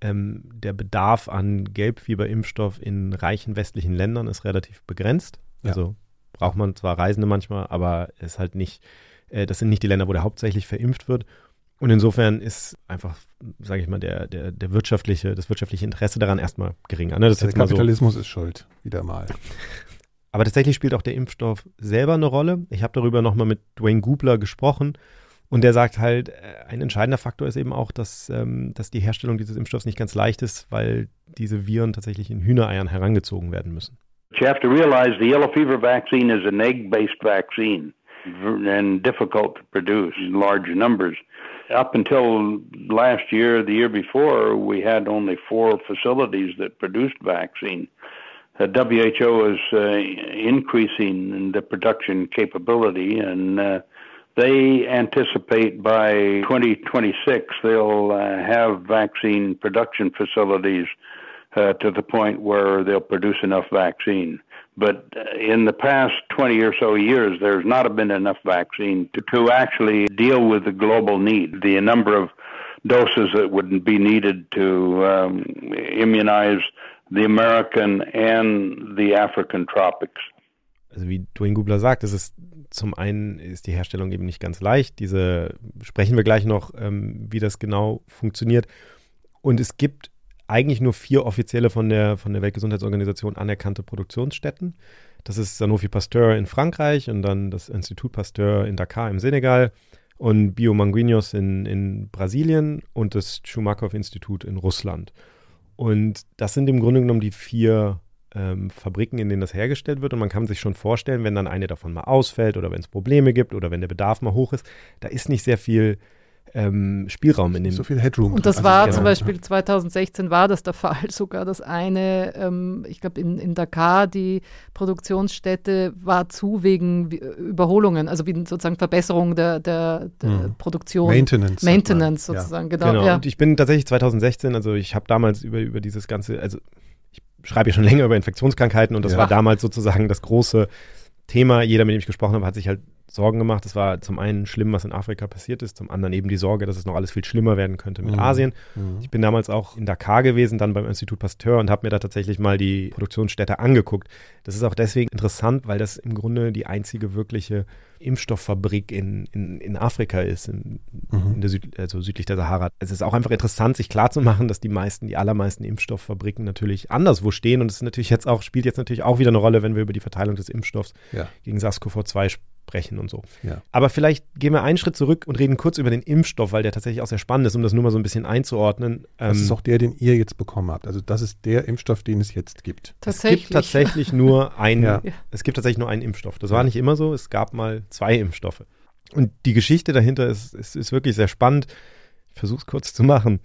ähm, der Bedarf an Gelbfieberimpfstoff in reichen westlichen Ländern ist relativ begrenzt. Ja. Also braucht man zwar Reisende manchmal, aber ist halt nicht, äh, das sind nicht die Länder, wo der hauptsächlich verimpft wird. Und insofern ist einfach, sage ich mal, der, der, der wirtschaftliche, das wirtschaftliche Interesse daran erstmal geringer. Ne? Das der Kapitalismus so. ist schuld, wieder mal. Aber tatsächlich spielt auch der Impfstoff selber eine Rolle. Ich habe darüber nochmal mit Dwayne Gubler gesprochen und der sagt halt, äh, ein entscheidender Faktor ist eben auch, dass, ähm, dass die Herstellung dieses Impfstoffs nicht ganz leicht ist, weil diese Viren tatsächlich in Hühnereiern herangezogen werden müssen. You have to realize the yellow fever vaccine is an egg-based vaccine and difficult to produce in large numbers. Up until last year, the year before, we had only four facilities that produced vaccine. The WHO is uh, increasing the production capability, and uh, they anticipate by 2026 they'll uh, have vaccine production facilities uh, to the point where they'll produce enough vaccine. But in the past 20 or so years, there's not been enough vaccine to, to actually deal with the global need, the number of doses that would be needed to um, immunize the American and the African tropics. Also wie Dwayne Gubler sagt, es ist zum einen ist die Herstellung eben nicht ganz leicht. Diese sprechen wir gleich noch, ähm, wie das genau funktioniert. Und es gibt eigentlich nur vier offizielle von der, von der Weltgesundheitsorganisation anerkannte Produktionsstätten. Das ist Sanofi Pasteur in Frankreich und dann das Institut Pasteur in Dakar im Senegal und Biomanguinhos in, in Brasilien und das Schumakow-Institut in Russland. Und das sind im Grunde genommen die vier ähm, Fabriken, in denen das hergestellt wird. Und man kann sich schon vorstellen, wenn dann eine davon mal ausfällt oder wenn es Probleme gibt oder wenn der Bedarf mal hoch ist, da ist nicht sehr viel ähm, Spielraum in dem. So viel Headroom. Und das war zum Beispiel 2016 war das der Fall sogar. Das eine, ähm, ich glaube in, in Dakar, die Produktionsstätte war zu wegen Überholungen, also wie sozusagen Verbesserung der, der, der hm. Produktion. Maintenance. Maintenance sozusagen, ja. genau. genau. Ja. Und ich bin tatsächlich 2016, also ich habe damals über, über dieses ganze, also ich schreibe ja schon länger über Infektionskrankheiten und das ja. war damals sozusagen das große Thema. Jeder, mit dem ich gesprochen habe, hat sich halt Sorgen gemacht. Es war zum einen schlimm, was in Afrika passiert ist, zum anderen eben die Sorge, dass es noch alles viel schlimmer werden könnte mit mhm. Asien. Mhm. Ich bin damals auch in Dakar gewesen, dann beim Institut Pasteur und habe mir da tatsächlich mal die Produktionsstätte angeguckt. Das ist auch deswegen interessant, weil das im Grunde die einzige wirkliche Impfstofffabrik in, in, in Afrika ist, in, mhm. in der Süd, also südlich der Sahara. Es ist auch einfach interessant, sich klarzumachen, dass die meisten, die allermeisten Impfstofffabriken natürlich anderswo stehen. Und es natürlich jetzt auch, spielt jetzt natürlich auch wieder eine Rolle, wenn wir über die Verteilung des Impfstoffs ja. gegen SARS-CoV-2 sprechen sprechen und so. Ja. Aber vielleicht gehen wir einen Schritt zurück und reden kurz über den Impfstoff, weil der tatsächlich auch sehr spannend ist, um das nur mal so ein bisschen einzuordnen. Das ähm, ist auch der, den ihr jetzt bekommen habt. Also das ist der Impfstoff, den es jetzt gibt. Tatsächlich. Es gibt tatsächlich nur einen, ja. es gibt tatsächlich nur einen Impfstoff. Das war nicht immer so. Es gab mal zwei Impfstoffe. Und die Geschichte dahinter ist, ist, ist wirklich sehr spannend. Ich versuche es kurz zu machen.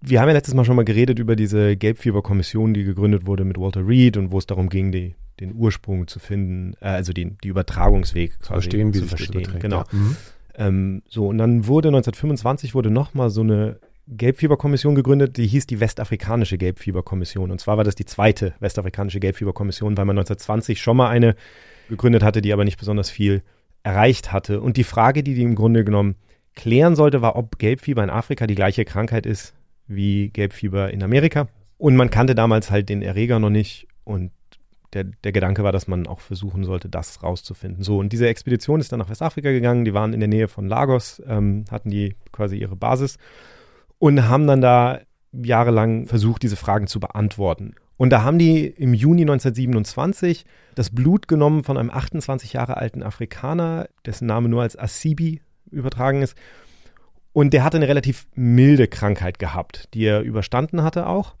Wir haben ja letztes Mal schon mal geredet über diese Gelbfieberkommission, die gegründet wurde mit Walter Reed und wo es darum ging, die den Ursprung zu finden, äh, also den die Übertragungsweg quasi verstehen, wie zu verstehen. Genau. Ja. Mhm. Ähm, so, und dann wurde 1925 wurde nochmal so eine Gelbfieberkommission gegründet, die hieß die Westafrikanische Gelbfieberkommission. Und zwar war das die zweite Westafrikanische Gelbfieberkommission, weil man 1920 schon mal eine gegründet hatte, die aber nicht besonders viel erreicht hatte. Und die Frage, die die im Grunde genommen klären sollte, war, ob Gelbfieber in Afrika die gleiche Krankheit ist wie Gelbfieber in Amerika. Und man kannte damals halt den Erreger noch nicht und der, der Gedanke war, dass man auch versuchen sollte, das rauszufinden. So, und diese Expedition ist dann nach Westafrika gegangen. Die waren in der Nähe von Lagos, ähm, hatten die quasi ihre Basis und haben dann da jahrelang versucht, diese Fragen zu beantworten. Und da haben die im Juni 1927 das Blut genommen von einem 28 Jahre alten Afrikaner, dessen Name nur als Asibi übertragen ist. Und der hatte eine relativ milde Krankheit gehabt, die er überstanden hatte auch.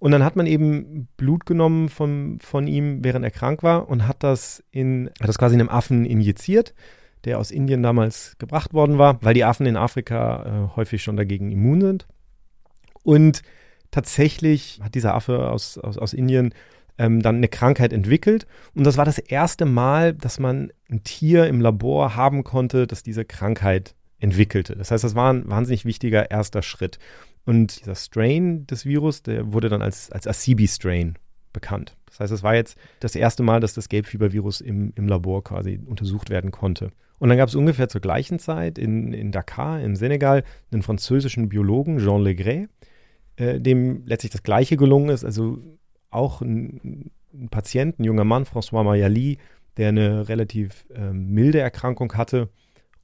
Und dann hat man eben Blut genommen von, von ihm, während er krank war, und hat das in, hat das quasi in einem Affen injiziert, der aus Indien damals gebracht worden war, weil die Affen in Afrika äh, häufig schon dagegen immun sind. Und tatsächlich hat dieser Affe aus, aus, aus Indien ähm, dann eine Krankheit entwickelt. Und das war das erste Mal, dass man ein Tier im Labor haben konnte, das diese Krankheit entwickelte. Das heißt, das war ein wahnsinnig wichtiger erster Schritt. Und dieser Strain des Virus, der wurde dann als, als Acibi-Strain bekannt. Das heißt, es war jetzt das erste Mal, dass das Gelbfiebervirus im, im Labor quasi untersucht werden konnte. Und dann gab es ungefähr zur gleichen Zeit in, in Dakar, im Senegal, einen französischen Biologen, Jean Legray, äh, dem letztlich das Gleiche gelungen ist. Also auch ein, ein Patient, ein junger Mann, François Mayali, der eine relativ äh, milde Erkrankung hatte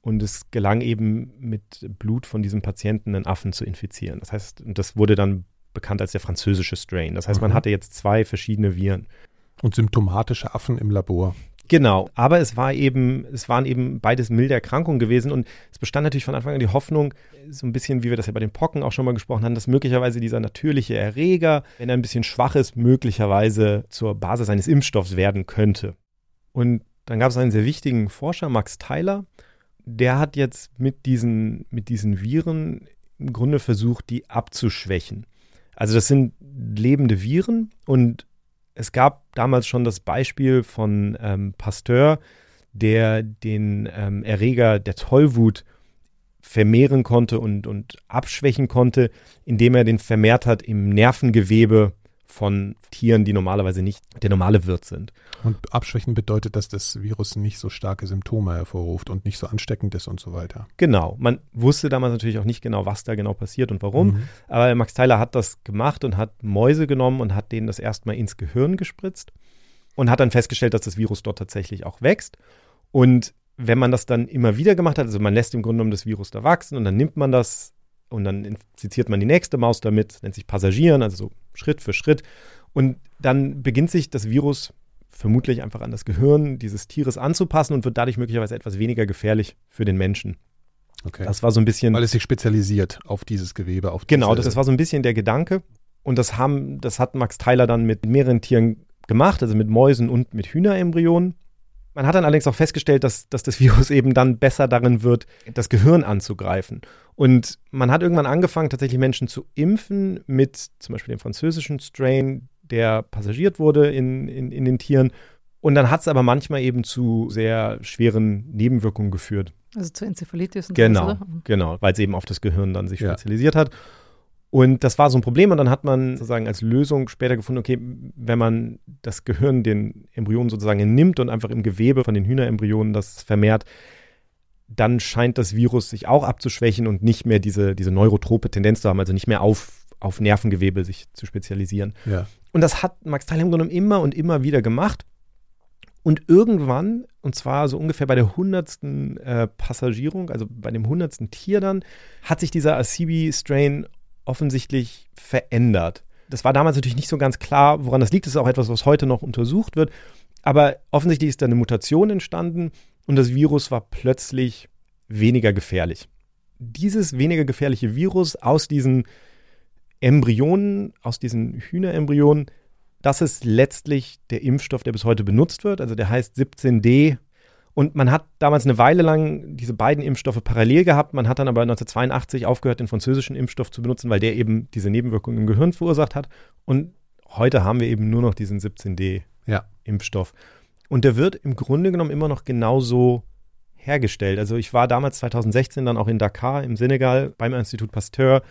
und es gelang eben mit Blut von diesem Patienten einen Affen zu infizieren. Das heißt, das wurde dann bekannt als der französische Strain. Das heißt, man mhm. hatte jetzt zwei verschiedene Viren. Und symptomatische Affen im Labor. Genau, aber es war eben, es waren eben beides milde Erkrankungen gewesen und es bestand natürlich von Anfang an die Hoffnung, so ein bisschen wie wir das ja bei den Pocken auch schon mal gesprochen haben, dass möglicherweise dieser natürliche Erreger, wenn er ein bisschen schwach ist, möglicherweise zur Basis eines Impfstoffs werden könnte. Und dann gab es einen sehr wichtigen Forscher, Max Tyler, der hat jetzt mit diesen, mit diesen Viren im Grunde versucht, die abzuschwächen. Also das sind lebende Viren und es gab damals schon das Beispiel von ähm, Pasteur, der den ähm, Erreger der Tollwut vermehren konnte und, und abschwächen konnte, indem er den vermehrt hat im Nervengewebe von Tieren, die normalerweise nicht der normale Wirt sind. Und abschwächen bedeutet, dass das Virus nicht so starke Symptome hervorruft und nicht so ansteckend ist und so weiter. Genau. Man wusste damals natürlich auch nicht genau, was da genau passiert und warum. Mhm. Aber Max Tyler hat das gemacht und hat Mäuse genommen und hat denen das erstmal ins Gehirn gespritzt und hat dann festgestellt, dass das Virus dort tatsächlich auch wächst. Und wenn man das dann immer wieder gemacht hat, also man lässt im Grunde genommen das Virus da wachsen und dann nimmt man das und dann infiziert man die nächste Maus damit, nennt sich Passagieren, also so Schritt für Schritt. Und dann beginnt sich das Virus vermutlich einfach an das Gehirn dieses Tieres anzupassen und wird dadurch möglicherweise etwas weniger gefährlich für den Menschen. Okay. Das war so ein bisschen. Weil es sich spezialisiert auf dieses Gewebe, auf Genau, das, das war so ein bisschen der Gedanke. Und das haben, das hat Max Tyler dann mit mehreren Tieren gemacht, also mit Mäusen und mit Hühnerembryonen. Man hat dann allerdings auch festgestellt, dass, dass das Virus eben dann besser darin wird, das Gehirn anzugreifen. Und man hat irgendwann angefangen, tatsächlich Menschen zu impfen mit zum Beispiel dem französischen Strain, der passagiert wurde in, in, in den Tieren. Und dann hat es aber manchmal eben zu sehr schweren Nebenwirkungen geführt. Also zu Enzephalitis und Genau, sowas, genau, weil es eben auf das Gehirn dann sich ja. spezialisiert hat. Und das war so ein Problem und dann hat man sozusagen als Lösung später gefunden, okay, wenn man das Gehirn den Embryonen sozusagen nimmt und einfach im Gewebe von den Hühnerembryonen das vermehrt, dann scheint das Virus sich auch abzuschwächen und nicht mehr diese, diese neurotrope Tendenz zu haben, also nicht mehr auf, auf Nervengewebe sich zu spezialisieren. Ja. Und das hat Max Teil im Grunde immer und immer wieder gemacht. Und irgendwann, und zwar so ungefähr bei der hundertsten äh, Passagierung, also bei dem hundertsten Tier dann, hat sich dieser Acibi-Strain offensichtlich verändert. Das war damals natürlich nicht so ganz klar, woran das liegt. Das ist auch etwas, was heute noch untersucht wird. Aber offensichtlich ist da eine Mutation entstanden und das Virus war plötzlich weniger gefährlich. Dieses weniger gefährliche Virus aus diesen Embryonen, aus diesen Hühnerembryonen, das ist letztlich der Impfstoff, der bis heute benutzt wird. Also der heißt 17D und man hat damals eine Weile lang diese beiden Impfstoffe parallel gehabt. Man hat dann aber 1982 aufgehört, den französischen Impfstoff zu benutzen, weil der eben diese Nebenwirkungen im Gehirn verursacht hat. Und heute haben wir eben nur noch diesen 17D-Impfstoff. Ja. Und der wird im Grunde genommen immer noch genauso hergestellt. Also ich war damals 2016 dann auch in Dakar im Senegal beim Institut Pasteur,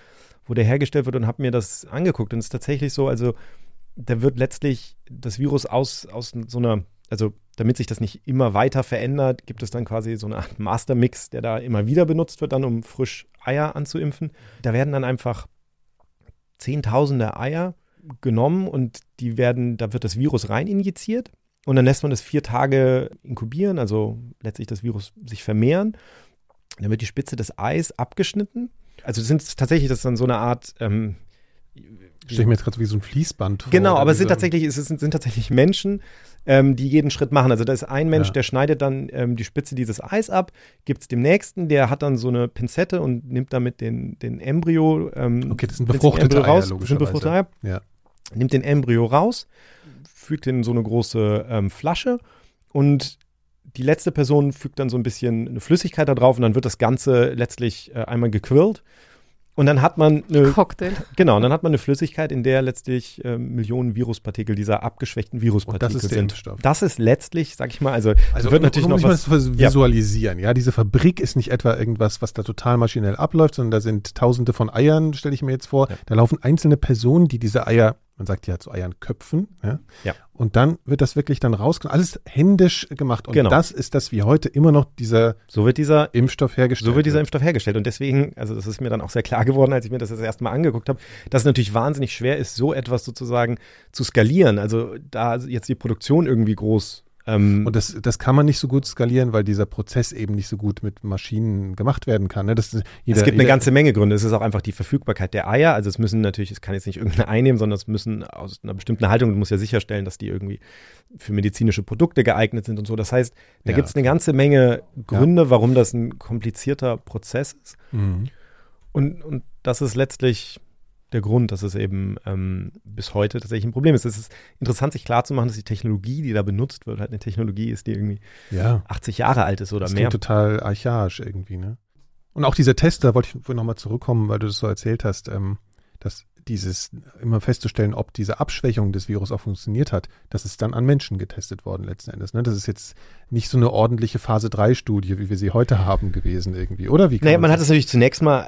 wo der hergestellt wird und habe mir das angeguckt. Und es ist tatsächlich so, also da wird letztlich das Virus aus, aus so einer also damit sich das nicht immer weiter verändert, gibt es dann quasi so eine Art Mastermix, der da immer wieder benutzt wird, dann um frisch Eier anzuimpfen. Da werden dann einfach Zehntausende Eier genommen und die werden, da wird das Virus rein injiziert und dann lässt man das vier Tage inkubieren, also letztlich das Virus sich vermehren. Dann wird die Spitze des Eis abgeschnitten. Also sind tatsächlich, das dann so eine Art ähm, Stelle ich mir jetzt gerade wie so ein Fließband vor. Genau, aber es sind tatsächlich, es sind, sind tatsächlich Menschen, ähm, die jeden Schritt machen. Also da ist ein Mensch, ja. der schneidet dann ähm, die Spitze dieses Eis ab, gibt es dem nächsten, der hat dann so eine Pinzette und nimmt damit den, den Embryo. Ähm, okay, das sind befruchtete Eier, raus, sind befruchtete Eier. Ja. Nimmt den Embryo raus, fügt den in so eine große ähm, Flasche und die letzte Person fügt dann so ein bisschen eine Flüssigkeit da drauf und dann wird das Ganze letztlich äh, einmal gequirlt und dann hat man eine Cocktail. Genau, und dann hat man eine Flüssigkeit, in der letztlich äh, Millionen Viruspartikel dieser abgeschwächten Viruspartikel und das ist sind. Impfstoff. Das ist letztlich, sag ich mal, also, also wird natürlich um, um noch was visualisieren. Ja. ja, diese Fabrik ist nicht etwa irgendwas, was da total maschinell abläuft, sondern da sind Tausende von Eiern, stelle ich mir jetzt vor. Ja. Da laufen einzelne Personen, die diese Eier man sagt ja zu Eiern Köpfen. Ja? ja. Und dann wird das wirklich dann rausgenommen. Alles händisch gemacht. Und genau. das ist das, wie heute immer noch dieser, so wird dieser Impfstoff hergestellt. So wird dieser Impfstoff hergestellt. Und deswegen, also das ist mir dann auch sehr klar geworden, als ich mir das das erste Mal angeguckt habe, dass es natürlich wahnsinnig schwer ist, so etwas sozusagen zu skalieren. Also da jetzt die Produktion irgendwie groß ähm, und das, das kann man nicht so gut skalieren, weil dieser Prozess eben nicht so gut mit Maschinen gemacht werden kann. Ne? Das, jeder, es gibt eine ganze Menge Gründe. Es ist auch einfach die Verfügbarkeit der Eier. Also es müssen natürlich, es kann jetzt nicht irgendeine einnehmen, sondern es müssen aus einer bestimmten Haltung, du musst ja sicherstellen, dass die irgendwie für medizinische Produkte geeignet sind und so. Das heißt, da ja, gibt es eine ganze Menge Gründe, ja. warum das ein komplizierter Prozess ist. Mhm. Und, und das ist letztlich der Grund, dass es eben ähm, bis heute tatsächlich ein Problem ist. Es ist interessant, sich klarzumachen, dass die Technologie, die da benutzt wird, halt eine Technologie ist, die irgendwie ja. 80 Jahre alt ist oder das mehr. total archaisch irgendwie, ne? Und auch dieser Test, da wollte ich nochmal zurückkommen, weil du das so erzählt hast, ähm, dass dieses immer festzustellen, ob diese Abschwächung des Virus auch funktioniert hat, das ist dann an Menschen getestet worden letzten Endes. Ne? Das ist jetzt nicht so eine ordentliche Phase 3 Studie, wie wir sie heute haben gewesen irgendwie, oder? Wie naja, man, man hat es natürlich zunächst mal,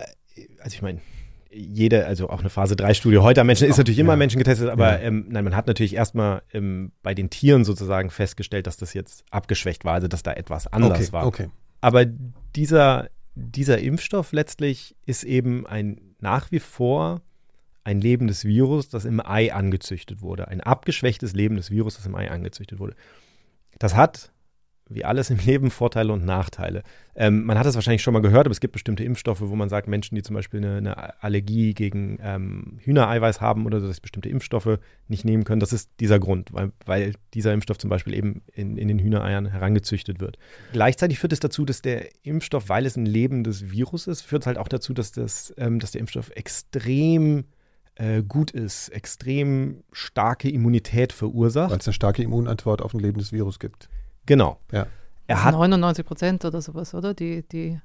also ich meine, jede, also auch eine Phase 3 Studie heute am Menschen ist natürlich immer ja. Menschen getestet, aber ja. ähm, nein, man hat natürlich erstmal ähm, bei den Tieren sozusagen festgestellt, dass das jetzt abgeschwächt war, also dass da etwas anders okay, war. Okay. Aber dieser, dieser Impfstoff letztlich ist eben ein nach wie vor ein lebendes Virus, das im Ei angezüchtet wurde. Ein abgeschwächtes lebendes Virus, das im Ei angezüchtet wurde. Das hat wie alles im Leben Vorteile und Nachteile. Ähm, man hat das wahrscheinlich schon mal gehört, aber es gibt bestimmte Impfstoffe, wo man sagt, Menschen, die zum Beispiel eine, eine Allergie gegen ähm, Hühnereiweiß haben oder dass bestimmte Impfstoffe nicht nehmen können. Das ist dieser Grund, weil, weil dieser Impfstoff zum Beispiel eben in, in den Hühnereiern herangezüchtet wird. Gleichzeitig führt es dazu, dass der Impfstoff, weil es ein lebendes Virus ist, führt es halt auch dazu, dass, das, ähm, dass der Impfstoff extrem äh, gut ist, extrem starke Immunität verursacht. Weil es eine starke Immunantwort auf ein lebendes Virus gibt. Genau. Ja. Er hat 99 Prozent oder sowas, oder? Die, die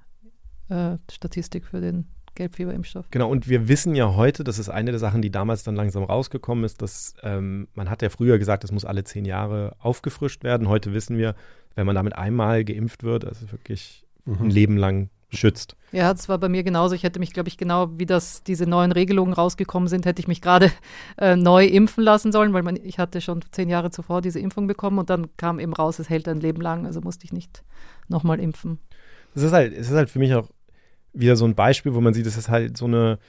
äh, Statistik für den Gelbfieberimpfstoff. Genau, und wir wissen ja heute, das ist eine der Sachen, die damals dann langsam rausgekommen ist, dass ähm, man hat ja früher gesagt, es muss alle zehn Jahre aufgefrischt werden. Heute wissen wir, wenn man damit einmal geimpft wird, also wirklich mhm. ein Leben lang schützt. Ja, das war bei mir genauso. Ich hätte mich, glaube ich, genau wie das diese neuen Regelungen rausgekommen sind, hätte ich mich gerade äh, neu impfen lassen sollen, weil man, ich hatte schon zehn Jahre zuvor diese Impfung bekommen und dann kam eben raus, es hält ein Leben lang, also musste ich nicht nochmal impfen. Es ist halt, es ist halt für mich auch wieder so ein Beispiel, wo man sieht, es ist halt so eine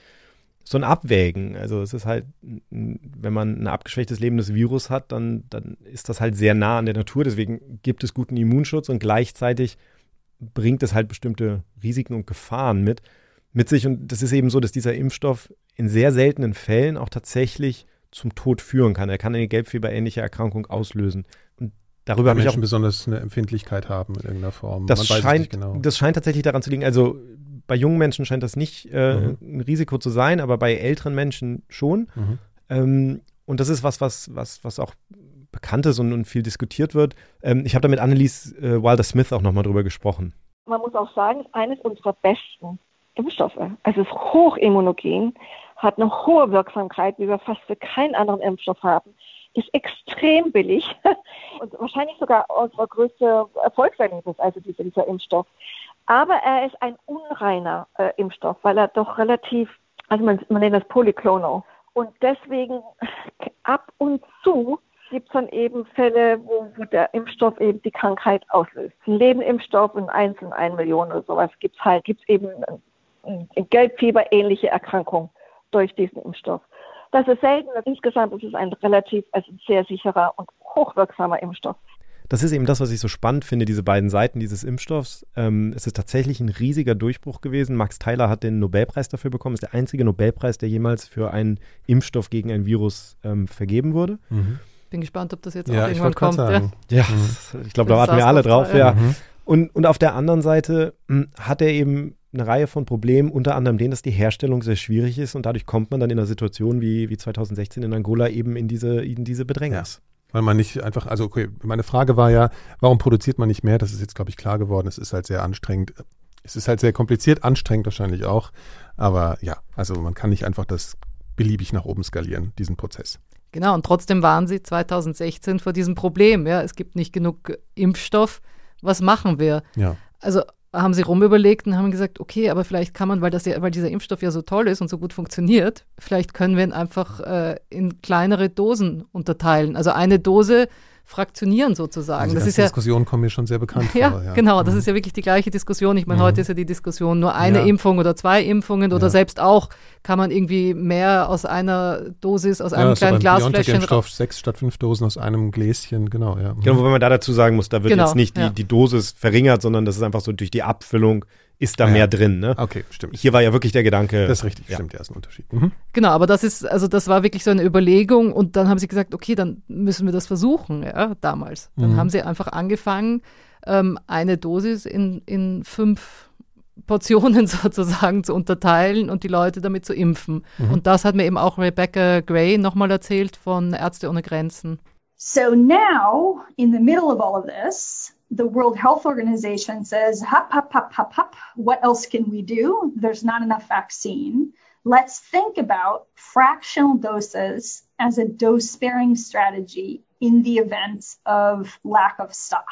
so ein Abwägen. Also es ist halt, wenn man ein abgeschwächtes lebendes Virus hat, dann, dann ist das halt sehr nah an der Natur. Deswegen gibt es guten Immunschutz und gleichzeitig bringt es halt bestimmte Risiken und Gefahren mit, mit sich. Und das ist eben so, dass dieser Impfstoff in sehr seltenen Fällen auch tatsächlich zum Tod führen kann. Er kann eine gelbfieberähnliche Erkrankung auslösen. Und darüber habe ich auch besonders eine Empfindlichkeit haben in irgendeiner Form. Das scheint, genau. das scheint tatsächlich daran zu liegen. Also bei jungen Menschen scheint das nicht äh, mhm. ein Risiko zu sein, aber bei älteren Menschen schon. Mhm. Ähm, und das ist was, was, was, was auch bekannt ist und, und viel diskutiert wird. Ähm, ich habe da mit Annelies äh, Wilder-Smith auch nochmal drüber gesprochen. Man muss auch sagen, eines unserer besten Impfstoffe. Also es ist hochimmunogen, hat eine hohe Wirksamkeit, wie wir fast für keinen anderen Impfstoff haben, ist extrem billig und wahrscheinlich sogar unser größte Erfolgserlebnis, also dieser, dieser Impfstoff. Aber er ist ein unreiner äh, Impfstoff, weil er doch relativ, also man, man nennt das Polyclonal. Und deswegen ab und zu gibt es dann eben Fälle, wo, wo, der Impfstoff eben die Krankheit auslöst. Ein Lebenimpfstoff in 1 in 1 Million oder sowas gibt es halt, gibt es eben ein, ein Gelbfieber ähnliche Erkrankung durch diesen Impfstoff. Das ist selten. Insgesamt ist es ein relativ, also sehr sicherer und hochwirksamer Impfstoff. Das ist eben das, was ich so spannend finde, diese beiden Seiten dieses Impfstoffs. Ähm, es ist tatsächlich ein riesiger Durchbruch gewesen. Max Tyler hat den Nobelpreis dafür bekommen. Es ist der einzige Nobelpreis, der jemals für einen Impfstoff gegen ein Virus ähm, vergeben wurde. Mhm. Bin gespannt, ob das jetzt ja, auch irgendwann kommt. Sagen. Ja, ja mhm. ich glaube, da warten wir alle drauf. Ja. Mhm. Und, und auf der anderen Seite mh, hm, hat er eben eine Reihe von Problemen, unter anderem den, dass die Herstellung sehr schwierig ist und dadurch kommt man dann in einer Situation wie, wie 2016 in Angola eben in diese, in diese Bedrängnis. Ja. Weil man nicht einfach, also okay, meine Frage war ja, warum produziert man nicht mehr? Das ist jetzt, glaube ich, klar geworden. Es ist halt sehr anstrengend. Es ist halt sehr kompliziert, anstrengend wahrscheinlich auch. Aber ja, also man kann nicht einfach das beliebig nach oben skalieren, diesen Prozess. Genau, und trotzdem waren sie 2016 vor diesem Problem. Ja, es gibt nicht genug Impfstoff. Was machen wir? Ja. Also haben sie rumüberlegt und haben gesagt, okay, aber vielleicht kann man, weil, das ja, weil dieser Impfstoff ja so toll ist und so gut funktioniert, vielleicht können wir ihn einfach äh, in kleinere Dosen unterteilen. Also eine Dose fraktionieren sozusagen. Also das ist ja Diskussion kommen mir schon sehr bekannt ja, vor. Ja, genau. Das mhm. ist ja wirklich die gleiche Diskussion. Ich meine, mhm. heute ist ja die Diskussion nur eine ja. Impfung oder zwei Impfungen oder ja. selbst auch kann man irgendwie mehr aus einer Dosis, aus einem kleinen Glasfläschchen. Stoff sechs statt fünf Dosen aus einem Gläschen, genau, ja. Genau, wobei man da dazu sagen muss, da wird genau, jetzt nicht die, die Dosis verringert, sondern das ist einfach so durch die Abfüllung ist da ja. mehr drin. Ne? Okay, stimmt. Hier war ja wirklich der Gedanke. Das ist richtig, ja. stimmt, ja, ist ein Unterschied. Mhm. Genau, aber das ist, also das war wirklich so eine Überlegung und dann haben sie gesagt, okay, dann müssen wir das versuchen, ja, damals. Dann mhm. haben sie einfach angefangen, ähm, eine Dosis in, in fünf Portionen sozusagen zu unterteilen und die Leute damit zu impfen. Mhm. Und das hat mir eben auch Rebecca Gray nochmal erzählt von Ärzte ohne Grenzen. So now, in the middle of all of this, the World Health Organization says, hop, hop, hop, hop, hop. What else can we do? There's not enough vaccine. Let's think about fractional doses as a dose sparing strategy in the event of lack of stock.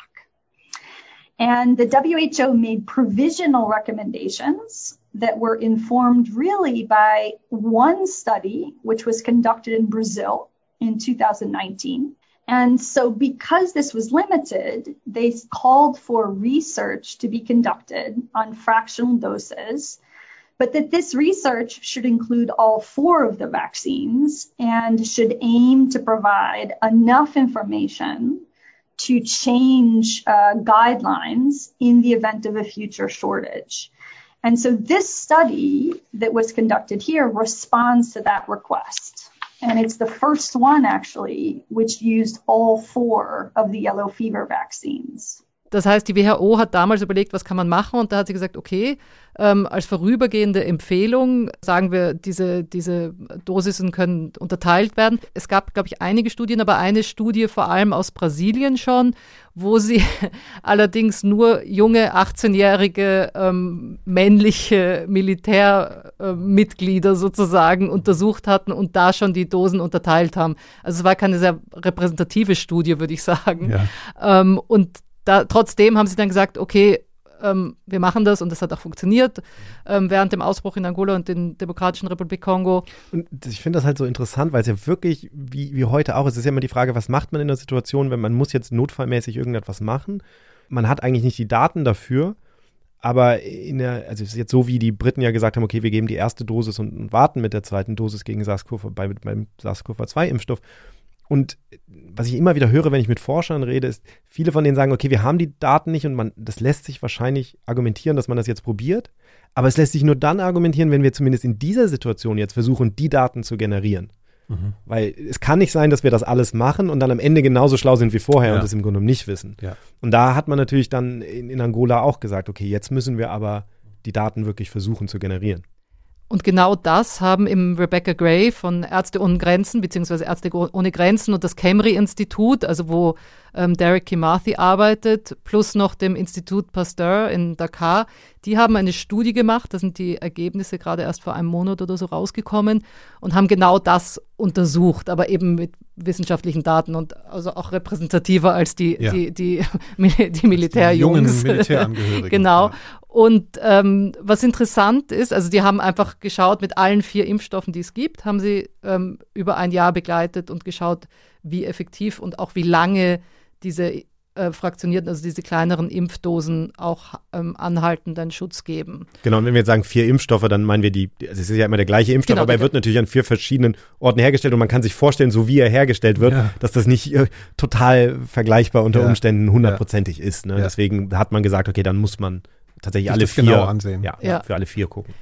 And the WHO made provisional recommendations that were informed really by one study, which was conducted in Brazil in 2019 and so, because this was limited, they called for research to be conducted on fractional doses, but that this research should include all four of the vaccines and should aim to provide enough information to change uh, guidelines in the event of a future shortage. And so, this study that was conducted here responds to that request. And it's the first one actually which used all four of the yellow fever vaccines. Das heißt, die WHO hat damals überlegt, was kann man machen und da hat sie gesagt, okay, ähm, als vorübergehende Empfehlung sagen wir, diese, diese Dosisen können unterteilt werden. Es gab, glaube ich, einige Studien, aber eine Studie vor allem aus Brasilien schon, wo sie allerdings nur junge 18-jährige ähm, männliche Militärmitglieder äh, sozusagen untersucht hatten und da schon die Dosen unterteilt haben. Also es war keine sehr repräsentative Studie, würde ich sagen. Ja. Ähm, und da, trotzdem haben sie dann gesagt, okay, ähm, wir machen das und das hat auch funktioniert ähm, während dem Ausbruch in Angola und den Demokratischen Republik Kongo. Und ich finde das halt so interessant, weil es ja wirklich, wie, wie heute auch, es ist ja immer die Frage, was macht man in der Situation, wenn man muss jetzt notfallmäßig irgendetwas machen. Man hat eigentlich nicht die Daten dafür. Aber in der, also es ist jetzt so, wie die Briten ja gesagt haben, okay, wir geben die erste Dosis und, und warten mit der zweiten Dosis gegen SARS-CoV bei, beim SARS-CoV-2-Impfstoff. Und was ich immer wieder höre, wenn ich mit Forschern rede, ist, viele von denen sagen, okay, wir haben die Daten nicht und man, das lässt sich wahrscheinlich argumentieren, dass man das jetzt probiert. Aber es lässt sich nur dann argumentieren, wenn wir zumindest in dieser Situation jetzt versuchen, die Daten zu generieren. Mhm. Weil es kann nicht sein, dass wir das alles machen und dann am Ende genauso schlau sind wie vorher ja. und das im Grunde nicht wissen. Ja. Und da hat man natürlich dann in, in Angola auch gesagt, okay, jetzt müssen wir aber die Daten wirklich versuchen zu generieren. Und genau das haben im Rebecca Gray von Ärzte ohne Grenzen beziehungsweise Ärzte ohne Grenzen und das Camry-Institut, also wo ähm, Derek Kimathi arbeitet, plus noch dem Institut Pasteur in Dakar, die haben eine Studie gemacht, da sind die Ergebnisse gerade erst vor einem Monat oder so rausgekommen und haben genau das untersucht, aber eben mit wissenschaftlichen Daten und also auch repräsentativer als die, ja. die, die, die Militärjungs. Die jungen Militärangehörigen. genau. Ja. Und ähm, was interessant ist, also die haben einfach geschaut, mit allen vier Impfstoffen, die es gibt, haben sie ähm, über ein Jahr begleitet und geschaut, wie effektiv und auch wie lange diese äh, fraktionierten, also diese kleineren Impfdosen auch ähm, anhaltenden Schutz geben. Genau, und wenn wir jetzt sagen vier Impfstoffe, dann meinen wir die, also es ist ja immer der gleiche Impfstoff, genau, aber er wird natürlich an vier verschiedenen Orten hergestellt und man kann sich vorstellen, so wie er hergestellt wird, ja. dass das nicht äh, total vergleichbar unter ja. Umständen hundertprozentig ja. ist. Ne? Deswegen hat man gesagt, okay, dann muss man tatsächlich alle vier genau ansehen. Ja, für alle vier gucken.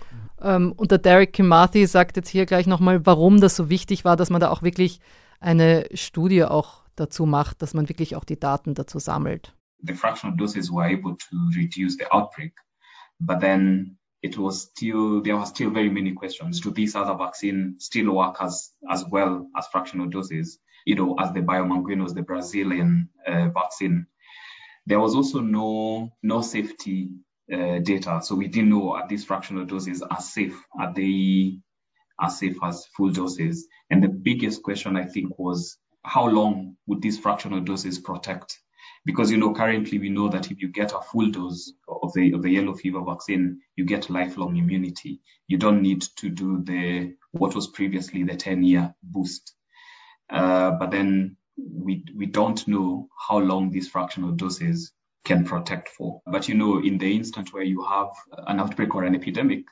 Ähm, und der Derek Kimathi sagt jetzt hier gleich nochmal, warum das so wichtig war, dass man da auch wirklich eine Studie auch dazu macht, dass man wirklich auch die Daten dazu sammelt. The fractional doses were able to reduce the outbreak, but then it was still there were still very many questions. Do these other vaccines still work as as well as fractional doses? You know, as the Biomanguinos, the Brazilian uh, vaccine. There was also no no safety uh, data, so we didn't know are these fractional doses are safe? Are they as safe as full doses? And the biggest question I think was how long would these fractional doses protect? Because you know currently we know that if you get a full dose of the of the yellow fever vaccine, you get lifelong immunity. You don't need to do the what was previously the 10 year boost. Uh, but then we we don't know how long these fractional doses can protect for. But you know, in the instant where you have an outbreak or an epidemic,